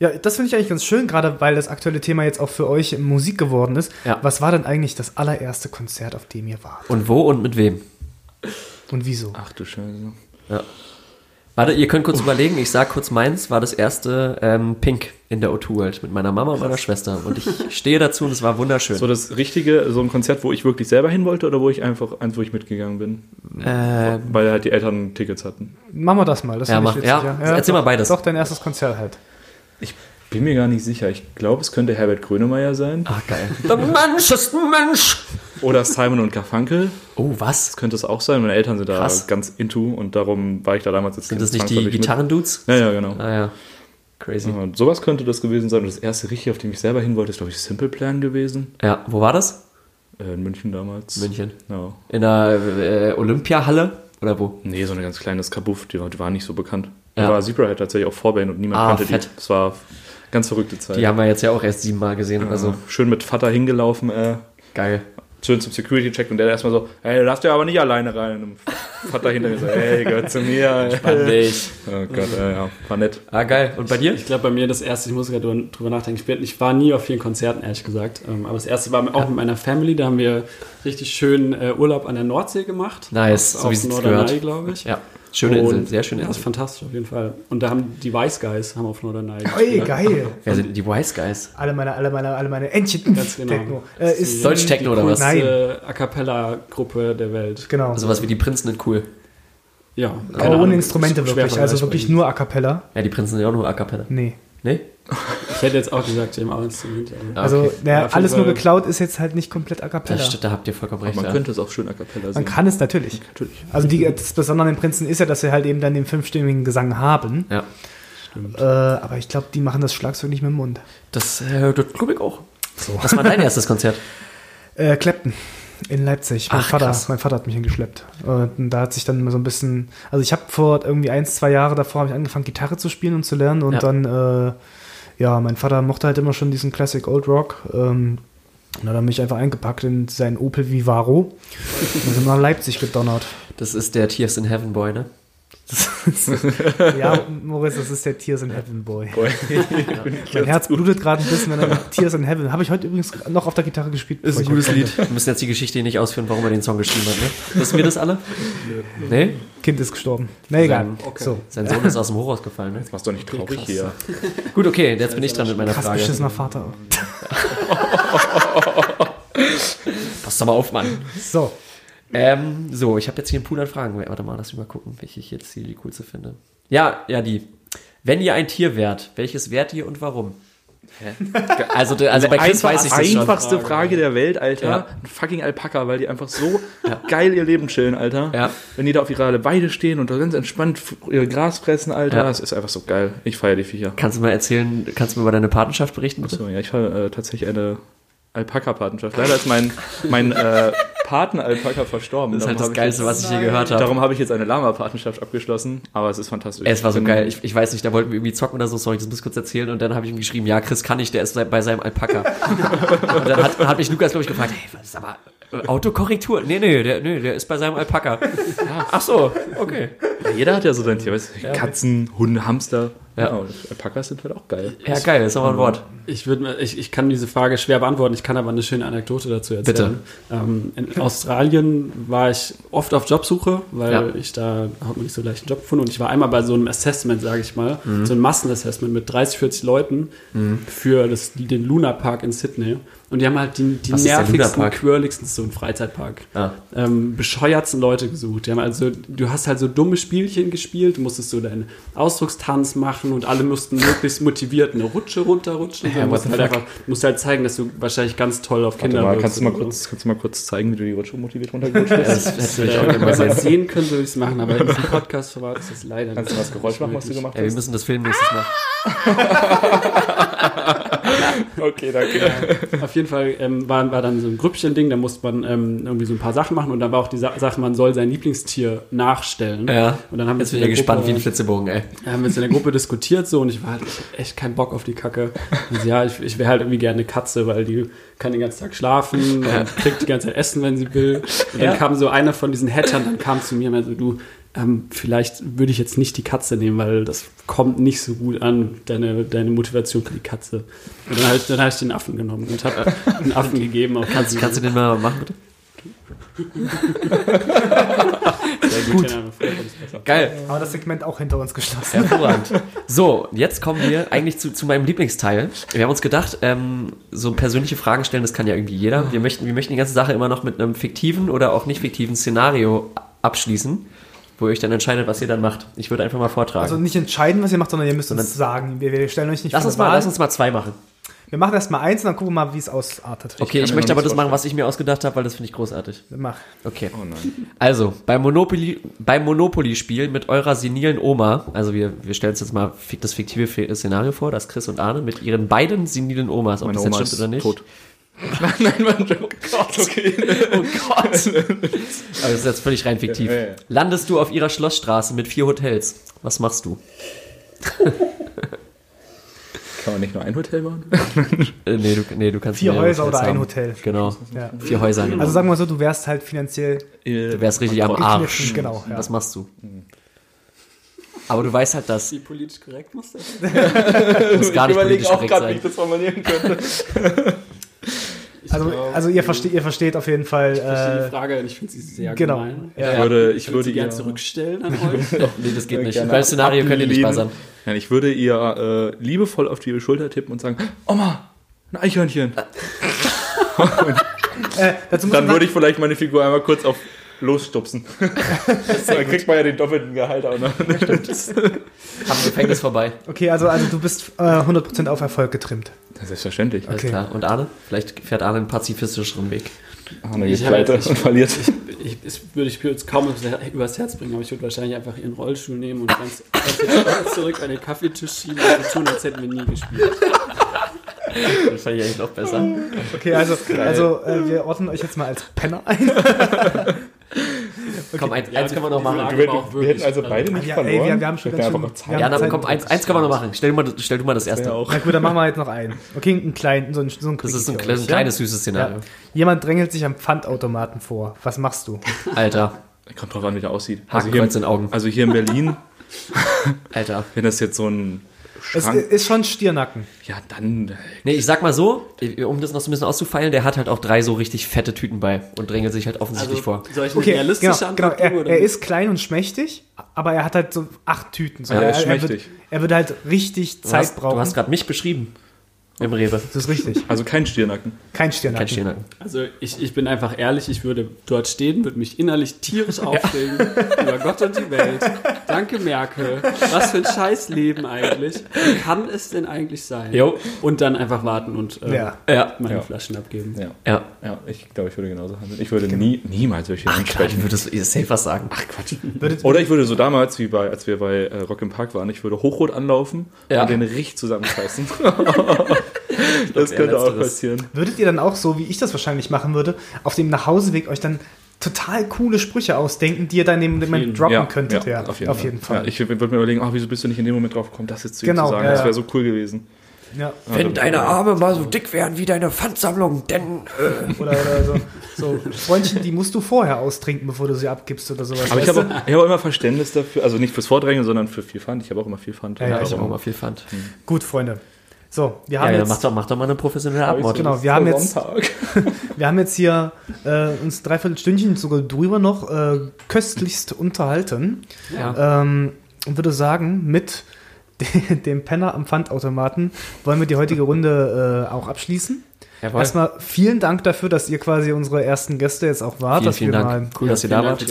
ja, das finde ich eigentlich ganz schön, gerade weil das aktuelle Thema jetzt auch für euch Musik geworden ist. Ja. Was war denn eigentlich das allererste Konzert, auf dem ihr wart? Und wo und mit wem? Und wieso? Ach du Scheiße. Warte, ihr könnt kurz überlegen, ich sag kurz meins, war das erste ähm, Pink in der O2 World mit meiner Mama und meiner Schwester. Und ich stehe dazu und es war wunderschön. So das richtige, so ein Konzert, wo ich wirklich selber hin wollte oder wo ich einfach eins, wo ich mitgegangen bin? äh, Weil halt die Eltern Tickets hatten. Machen wir das mal. Das Ja, mach- ich ja, witzig, erzähl doch, mal beides. Doch, dein erstes Konzert halt. Ich bin mir gar nicht sicher. Ich glaube, es könnte Herbert Grönemeyer sein. ach geil. Der Mensch ist ein Mensch! Oder Simon und Garfunkel. Oh, was? Das könnte es auch sein. Meine Eltern sind da Krass. ganz into und darum war ich da damals jetzt Sind das nicht die. Gitarrendudes? Ja, ja, genau. Ah ja. Crazy. Ja, und sowas könnte das gewesen sein. Und das erste richtig, auf dem ich selber hin wollte, ist, glaube ich, Simple Plan gewesen. Ja, wo war das? Äh, in München damals. München. Ja. In der äh, Olympiahalle? Oder wo? Nee, so eine ganz kleines Kabuff, die war, die war nicht so bekannt. Ja. Da war Zebrahead tatsächlich auch Vorband und niemand Ah, kannte fett. die. Das war ganz verrückte Zeit. Die haben wir jetzt ja auch erst siebenmal gesehen. also Also schön mit Vater hingelaufen. Äh, geil. schön zum Security-Check und der erstmal so, hey, du darfst ja aber nicht alleine rein. Und Vater hinter mir so, hey, gehört zu mir. Spannend. Oh Gott, ja, ja, war nett. Ah, geil. Und bei dir? Ich glaube, bei mir das erste, ich muss gerade drüber, nachdenken, ich, bin, ich war nie auf vielen Konzerten, ehrlich gesagt. Ähm, aber das erste war auch mit meiner Family, da haben wir richtig schön äh, Urlaub an der Nordsee gemacht. Nice, auf, so wie auf gehört. glaube ich. Ja, schöne Insel, Und- sehr schöne Ja, das ist Insel. fantastisch auf jeden Fall. Und da haben die Wise Guys haben auf Norderney Ey, geil. Wer sind die Wise Guys? Alle meine, alle meine, alle meine Entchen. Ganz genau. Techno. Äh, ist, Deutsch-Techno oder was? Nein. A Cappella-Gruppe der Welt. Genau. Sowas wie die Prinzen in cool. Ja. Aber ohne Instrumente Schwer wirklich. Also wirklich nur A Cappella. Ja, die Prinzen sind ja auch nur A Cappella. Nee. Nee? Ich hätte jetzt auch gesagt, auch Instrumente. aber- Ah, Also, okay. Ja, alles nur geklaut ist jetzt halt nicht komplett A Cappella. Das, stimmt, da habt ihr vollkommen recht. Man ja. könnte es auch schön a cappella Man singen. kann es natürlich. Natürlich. Also die, das Besondere an den Prinzen ist ja, dass sie halt eben dann den fünfstimmigen Gesang haben. Ja. Äh, aber ich glaube, die machen das Schlagzeug nicht mit dem Mund. Das, äh, das glaube ich auch. Was war dein erstes Konzert? Äh, Clapton in Leipzig. Mein, Ach, Vater, krass. mein Vater hat mich hingeschleppt. Und da hat sich dann so ein bisschen. Also ich habe vor irgendwie ein, zwei Jahre davor habe ich angefangen, Gitarre zu spielen und zu lernen. Und Ja. dann, äh, ja, mein Vater mochte halt immer schon diesen Classic Old Rock. Ähm, und hat er mich einfach eingepackt in seinen Opel Vivaro und sind nach Leipzig gedonnert. Das ist der Tears in Heaven Boy, ne? Ja, Moritz, das ist der Tears in Heaven Boy. mein Herz blutet gerade ein bisschen, wenn er Tears in Heaven. Habe ich heute übrigens noch auf der Gitarre gespielt. Ist ein gutes Lied. Wir müssen jetzt die Geschichte hier nicht ausführen, warum er den Song geschrieben hat, ne? Wissen wir das alle? Nee? Kind ist gestorben. Na egal. Okay. So. Sein Sohn ist aus dem Hochhaus gefallen, ne? Mach's doch nicht traurig hier. Gut, okay, jetzt bin ich dran mit meiner Krass Frage. beschissener Vater. Pass doch mal auf, Mann. So. Ähm, so, ich habe jetzt hier einen Pool an Fragen. Warte mal, lass mich mal gucken, welche ich jetzt hier die coolste finde. Ja, ja, die. Wenn ihr ein Tier wärt, welches wärt ihr und warum? Also, de- also bei Chris weiß ich das schon. einfachste Frage der Welt, Alter. Ja. Ein fucking Alpaka, weil die einfach so geil ihr Leben chillen, Alter. Ja. Wenn die da auf ihrer Weide stehen und da ganz entspannt ihr Gras fressen, Alter. Ja. Das ist einfach so geil. Ich feiere die Viecher. Kannst du mal erzählen, kannst du mir über deine Patenschaft berichten? Bitte? So, ja, ich fahre äh, tatsächlich eine Alpaka-Patenschaft. Leider ist mein, mein äh, Paten-Alpaka verstorben. Das ist halt Darum das Geilste, was ich je gehört habe. darum habe ich jetzt eine Lama-Patenschaft abgeschlossen, aber es ist fantastisch. Es war so geil. Ich, ich weiß nicht, da wollten wir irgendwie zocken oder so. Sorry, das muss ich kurz erzählen. Und dann habe ich ihm geschrieben, ja, Chris kann nicht, der ist bei seinem Alpaka. und dann hat, hat mich Lukas, glaube ich, gefragt, hey, was ist aber äh, Autokorrektur? Nee, nee, der, nee, der ist bei seinem Alpaka. Ach so, okay. Ja, jeder hat ja so sein Tier, weißt du? Katzen, Hunde, Hamster. Ja. Ja, und Alpakas sind halt auch geil. Ja, geil, ist aber ein Wort. Ich, würd, ich, ich kann diese Frage schwer beantworten, ich kann aber eine schöne Anekdote dazu erzählen. Ähm, in Australien war ich oft auf Jobsuche, weil Ja. ich da hat man nicht so leicht einen Job gefunden und ich war einmal bei so einem Assessment, sage ich mal, Mhm. so einem Massenassessment mit 30, 40 Leuten für das, den Luna Park in Sydney. Und die haben halt die, die nervigsten, quirligsten, so ein Freizeitpark, Ah. ähm, bescheuertsten Leute gesucht. Die haben also, du hast halt so dumme Spielchen gespielt, du musstest so deinen Ausdruckstanz machen und alle mussten möglichst motiviert eine Rutsche runterrutschen. Ja, du musst halt einfach, musst halt zeigen, dass du wahrscheinlich ganz toll auf Kinder mal, kannst du mal kurz, kannst du mal kurz zeigen, wie du die Rutsche motiviert runtergerutscht bist? Das hätte ich auch gerne Wenn mal sehen. das sehen könnte, würde ich es machen, aber in diesem Podcast-Format ist das leider Kannst du nicht das Geräusch machen, was du gemacht Ja, wir hast? müssen das Film nächstes Mal. Okay, danke. Auf jeden Fall ähm, war, war dann so ein Grüppchen-Ding, da musste man ähm, irgendwie so ein paar Sachen machen und dann war auch die Sa Sache, man soll sein Lieblingstier nachstellen. Ja. Und dann haben wir Jetzt bin ich ja gespannt wie ein Flitzebogen, ey. haben wir uns in der Gruppe diskutiert so und ich war halt ich hab echt keinen Bock auf die Kacke. Und so, ja, ich, ich wäre halt irgendwie gerne eine Katze, weil die kann den ganzen Tag schlafen und kriegt die ganze Zeit Essen, wenn sie will. Und dann Ja. kam so einer von diesen Hattern, dann kam zu mir und meinte so, du, ähm, vielleicht würde ich jetzt nicht die Katze nehmen, weil das kommt nicht so gut an, deine, deine Motivation für die Katze. Und dann habe ich, dann hab ich den Affen genommen und habe den Affen gegeben. Auf Kannst, kannst du den mal machen, bitte? Sehr gut. Geil. Aber das Segment auch hinter uns geschlossen. Hervorragend. So, jetzt kommen wir eigentlich zu, zu meinem Lieblingsteil. Wir haben uns gedacht, ähm, so persönliche Fragen stellen, das kann ja irgendwie jeder. Wir möchten, wir möchten die ganze Sache immer noch mit einem fiktiven oder auch nicht fiktiven Szenario abschließen, wo ihr euch dann entscheidet, was ihr dann macht. Ich würde einfach mal vortragen. Also nicht entscheiden, was ihr macht, sondern ihr müsst Sondern- uns sagen. Wir, wir stellen euch nicht lass vor uns eine mal, Wahl. lass uns mal zwei machen. Wir machen erst mal eins und dann gucken wir mal, wie es ausartet. Okay, ich, mir möchte aber das machen, was ich mir ausgedacht habe, weil das finde ich großartig. Mach. Okay. Oh nein. Also, beim Monopoly, beim Monopoly-Spiel mit eurer senilen Oma, also wir, wir stellen uns jetzt mal das fiktive Szenario vor, dass Chris und Arne mit ihren beiden senilen Omas, ob Meine das jetzt Oma stimmt ist oder nicht. tot. Nein, mein Joke. Okay. Oh Gott. Aber das ist jetzt völlig rein fiktiv. Ja, ja, ja. Landest du auf ihrer Schlossstraße mit vier Hotels? Was machst du? Kann man nicht nur ein Hotel bauen? Äh, nee, du, nee, du kannst Vier Häuser Hotels oder ein haben. Hotel. Genau. Ja. Vier Häuser. Genau. Also sagen wir mal so, du wärst halt finanziell du wärst richtig am Arsch. genau. Ja. Was machst du? Aber du weißt halt, dass Wie politisch korrekt muss das? es gar nicht politisch korrekt sein. das formulieren könnte. Also, also ihr, versteht, ihr versteht auf jeden Fall. Ich verstehe die Äh, Frage und ich finde sie sehr genau. gemein. Ja, Ich würde, ich Ich würde sie gerne ihr, zurückstellen an euch. Nee, das geht nicht. gerne Beim Szenario könnt ihr nicht buzzern. Nein, ich würde ihr äh, liebevoll auf die Schulter tippen und sagen, Oma, ein Eichhörnchen. äh, Dann würde ich vielleicht meine Figur einmal kurz auf losstupsen. Dann kriegt man ja den doppelten Gehalt auch noch. Am Gefängnis vorbei. Okay, also, also du bist äh, 100% auf Erfolg getrimmt. Selbstverständlich. Alles Okay. klar. Und Arne? Vielleicht fährt Arne einen pazifistischeren Weg. Arne Ich geht jetzt- und verliert. Ich, das würde ich jetzt kaum übers Her- übers Herz bringen, aber ich würde wahrscheinlich einfach ihren Rollstuhl nehmen und ganz, ganz zurück an den Kaffeetisch schieben und so tun, als hätten wir nie gespielt. Das fand ich eigentlich noch besser. Okay, also, also äh, wir ordnen euch jetzt mal als Penner ein. Komm, eins, eins können wir noch machen. Wir, aber auch wir hätten also beide nicht Ja, verloren. ey, wir- wir haben schon ganz schön- Zeit. wir Ja, Zeit- komm, eins, eins können wir noch machen. Stell du mal, stell du mal das erste. Ja, auch. Na gut, dann machen wir jetzt noch einen. Okay, ein, klein, so ein, so ein Das ist Quickie ein, kleines, euch, ein kleines, süßes Szenario. Ja. Jemand drängelt sich am Pfandautomaten vor. Was machst du? Alter, Kommt drauf an, wie der aussieht. Also hier, Hakenkreuz in den Augen. also hier in Berlin, Alter. wenn das jetzt so ein Es Schrank... ist schon Stirnacken. ja, dann... äh, Nee, ich sag mal so, um das noch so ein bisschen auszufeilen, der hat halt auch drei so richtig fette Tüten bei und drängelt sich halt offensichtlich vor. soll ich eine Okay, realistische genau, Antwort genau. Er, oder er ist klein und schmächtig, aber er hat halt so acht Tüten. So, Ja, er ist er, er, wird, schmächtig. er wird halt richtig Du Zeit hast, brauchen. du hast gerade mich beschrieben im Rewe. das ist richtig. Also kein Stirnacken. Kein Stirnacken. Kein Stirnacken. Also ich, ich bin einfach ehrlich, ich würde dort stehen, würde mich innerlich tierisch aufregen über Gott und die Welt. Danke Merkel. Was für ein Scheißleben eigentlich. Wie kann es denn eigentlich sein? Jo. Und dann einfach warten und äh, Ja. Ja. meine Ja. Flaschen abgeben. Ja. Ja. Ja, ich glaube, ich würde genauso handeln. Ich würde nie, niemals solche Ach, klar, ansprechen. du würdest ihr safe was sagen. Ach Quatsch. Oder ich würde so damals, wie bei, als wir bei äh, Rock im Park waren, ich würde hochrot anlaufen Ja. und den richtig zusammenreißen. das könnte auch passieren. Würdet ihr dann auch so, wie ich das wahrscheinlich machen würde, auf dem Nachhauseweg euch dann total coole Sprüche ausdenken, die ihr dann in dem Moment jeden- droppen könntet? Ja, auf jeden Fall. Fall. Ja, ich würde mir überlegen, oh, wieso bist du nicht in dem Moment drauf gekommen, das jetzt zu ihm Genau, zu sagen? ja, das ja. wäre so cool gewesen. Ja. Wenn deine Arme mal so dick wären wie deine Pfandsammlung, denn äh, Oder, oder so, so Freundchen, die musst du vorher austrinken, bevor du sie abgibst oder sowas. Aber ich habe auch, ich hab auch immer Verständnis dafür, also nicht fürs Vordrängen, sondern für viel Pfand. Ich habe auch immer viel Pfand. Ja, ja, ich habe Darum- auch mal viel Pfand. Gut, Freunde. So, wir haben ja, jetzt mach, doch, mach doch mal eine professionelle Abmord. Genau, wir haben jetzt-. Wir haben jetzt hier äh, uns dreiviertel Stündchen sogar drüber noch äh, köstlichst unterhalten. Ja. Ähm, und würde sagen, mit de dem Penner am Pfandautomaten wollen wir die heutige Runde äh, auch abschließen. Jawohl. Erstmal vielen Dank dafür, dass ihr quasi unsere ersten Gäste jetzt auch wart, Vielen, dass vielen wir Dank. mal, Cool, dass ihr da wart.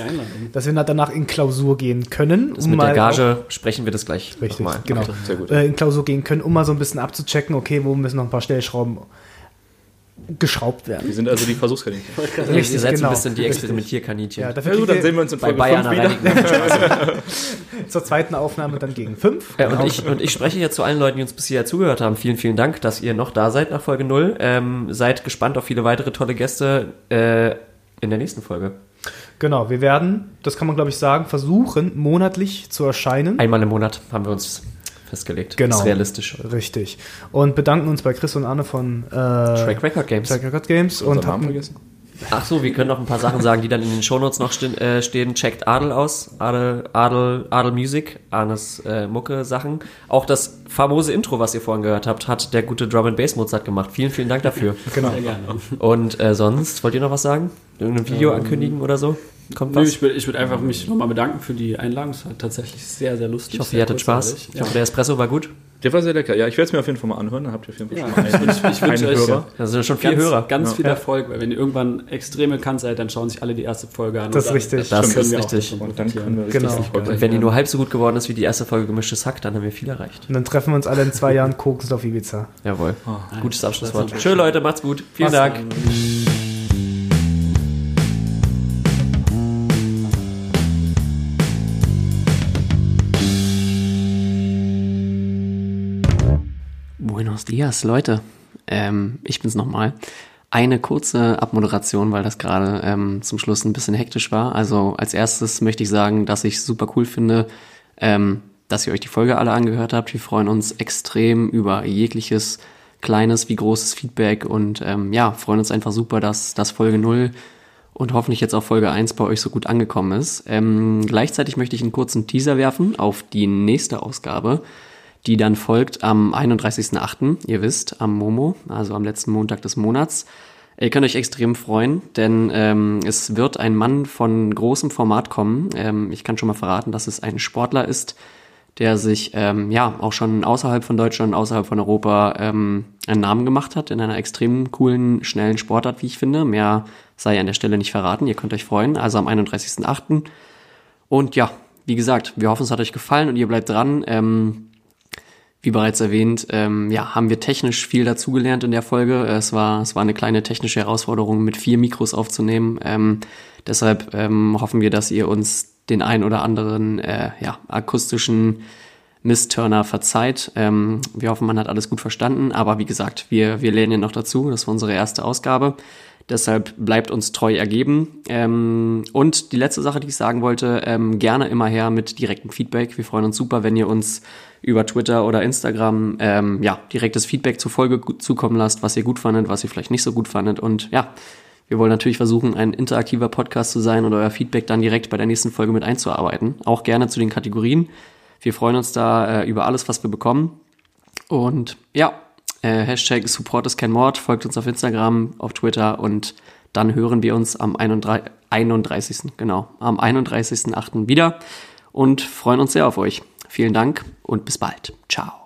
dass wir danach in Klausur gehen können. Das mit der Gage sprechen wir das gleich auch, richtig, nochmal. genau, Sehr gut. äh, in Klausur gehen können, um mal so ein bisschen abzuchecken, okay, wo müssen noch ein paar Stellschrauben geschraubt werden. Wir sind also die Versuchskaninchen. Richtig, Richtig, ihr seid so genau. ein bisschen die. Experimentierkaninchen. Ja, dafür Ja gut, dann sehen wir uns in Bei Folge Bayern 5 wieder. zur zweiten Aufnahme dann gegen fünf. Ja, und, ich, und ich spreche jetzt zu allen Leuten, die uns bisher zugehört haben. Vielen, vielen Dank, dass ihr noch da seid nach Folge 0. Ähm, seid gespannt auf viele weitere tolle Gäste äh, in der nächsten Folge. Genau, wir werden, das kann man glaube ich sagen, versuchen, monatlich zu erscheinen. Einmal im Monat haben wir uns festgelegt. Genau. Ist realistisch. Richtig. Und bedanken uns bei Chris und Anne von äh, Track Record Games. Track Record Games und hatten, vergessen? Ach so, wir können noch ein paar Sachen sagen, die dann in den Shownotes noch stehen. Äh, stehen. Checkt Adel aus. Adel, Adel, Adel Music. Arnes äh, Mucke Sachen. Auch das famose Intro, was ihr vorhin gehört habt, hat der gute Drum and Bass Mozart gemacht. Vielen, vielen Dank dafür. genau. Sehr gerne. Und äh, sonst, wollt ihr noch was sagen? Irgendein Video ankündigen oder so? Kommt Nö, was? ich würde ich würd einfach mich nochmal bedanken für die Einladung. Es war tatsächlich sehr, sehr lustig. Ich hoffe, ihr hattet Spaß. kurzweilig. Ich hoffe, der Espresso war gut. Der war sehr lecker. Ja, ich werde es mir auf jeden Fall mal anhören. Dann habt ihr auf jeden Fall Ja, schon mal ich, einen, ich, ich wünsche einen euch Hörer. Das sind schon vier ganz, Hörer. ganz Ja. viel Ja. Erfolg, weil wenn ihr irgendwann extrem bekannt seid, dann schauen sich alle die erste Folge an. Das ist richtig. Das können ist richtig. Und dann können wir profitieren. richtig Genau. Und wenn die nur halb so gut geworden ist wie die erste Folge Gemischtes Hack, dann haben wir viel erreicht. Und dann treffen wir uns alle in zwei Jahren kokend auf Ibiza. Jawohl. Gutes Abschlusswort. das Schön, Leute. Macht's gut. Vielen Dank. Dias, Leute. Ähm, ich bin's nochmal. Eine kurze Abmoderation, weil das gerade ähm, zum Schluss ein bisschen hektisch war. Also als erstes möchte ich sagen, dass ich super cool finde, ähm, dass ihr euch die Folge alle angehört habt. Wir freuen uns extrem über jegliches kleines wie großes Feedback und ähm, ja, freuen uns einfach super, dass das Folge 0 und hoffentlich jetzt auch Folge 1 bei euch so gut angekommen ist. Ähm, gleichzeitig möchte ich einen kurzen Teaser werfen auf die nächste Ausgabe, die dann folgt am 31.08., ihr wisst, am Momo, also am letzten Montag des Monats. Ihr könnt euch extrem freuen, denn ähm, es wird ein Mann von großem Format kommen. Ähm, ich kann schon mal verraten, dass es ein Sportler ist, der sich ähm, ja auch schon außerhalb von Deutschland, außerhalb von Europa ähm, einen Namen gemacht hat in einer extrem coolen, schnellen Sportart, wie ich finde. Mehr sei an der Stelle nicht verraten. Ihr könnt euch freuen. Also am 31.08. Und ja, wie gesagt, wir hoffen, es hat euch gefallen und ihr bleibt dran. Ähm, wie bereits erwähnt, ähm, ja, haben wir technisch viel dazugelernt in der Folge. Es war, es war eine kleine technische Herausforderung, mit vier Mikros aufzunehmen. Ähm, deshalb ähm, hoffen wir, dass ihr uns den ein oder anderen äh, ja, akustischen Missturner verzeiht. Ähm, wir hoffen, man hat alles gut verstanden. Aber wie gesagt, wir, wir lernen ja noch dazu. Das war unsere erste Ausgabe. Deshalb bleibt uns treu ergeben. Ähm, und die letzte Sache, die ich sagen wollte, ähm, gerne immer her mit direktem Feedback. Wir freuen uns super, wenn ihr uns über Twitter oder Instagram ähm, ja, direktes Feedback zur Folge zukommen lasst, was ihr gut fandet, was ihr vielleicht nicht so gut fandet. Und ja, wir wollen natürlich versuchen, ein interaktiver Podcast zu sein und euer Feedback dann direkt bei der nächsten Folge mit einzuarbeiten. Auch gerne zu den Kategorien. Wir freuen uns da äh, über alles, was wir bekommen. Und ja, äh, Hashtag Support ist kein Mord, folgt uns auf Instagram, auf Twitter und dann hören wir uns am 31. 31. genau, am 31.8. wieder und freuen uns sehr auf euch. Vielen Dank und bis bald. Ciao.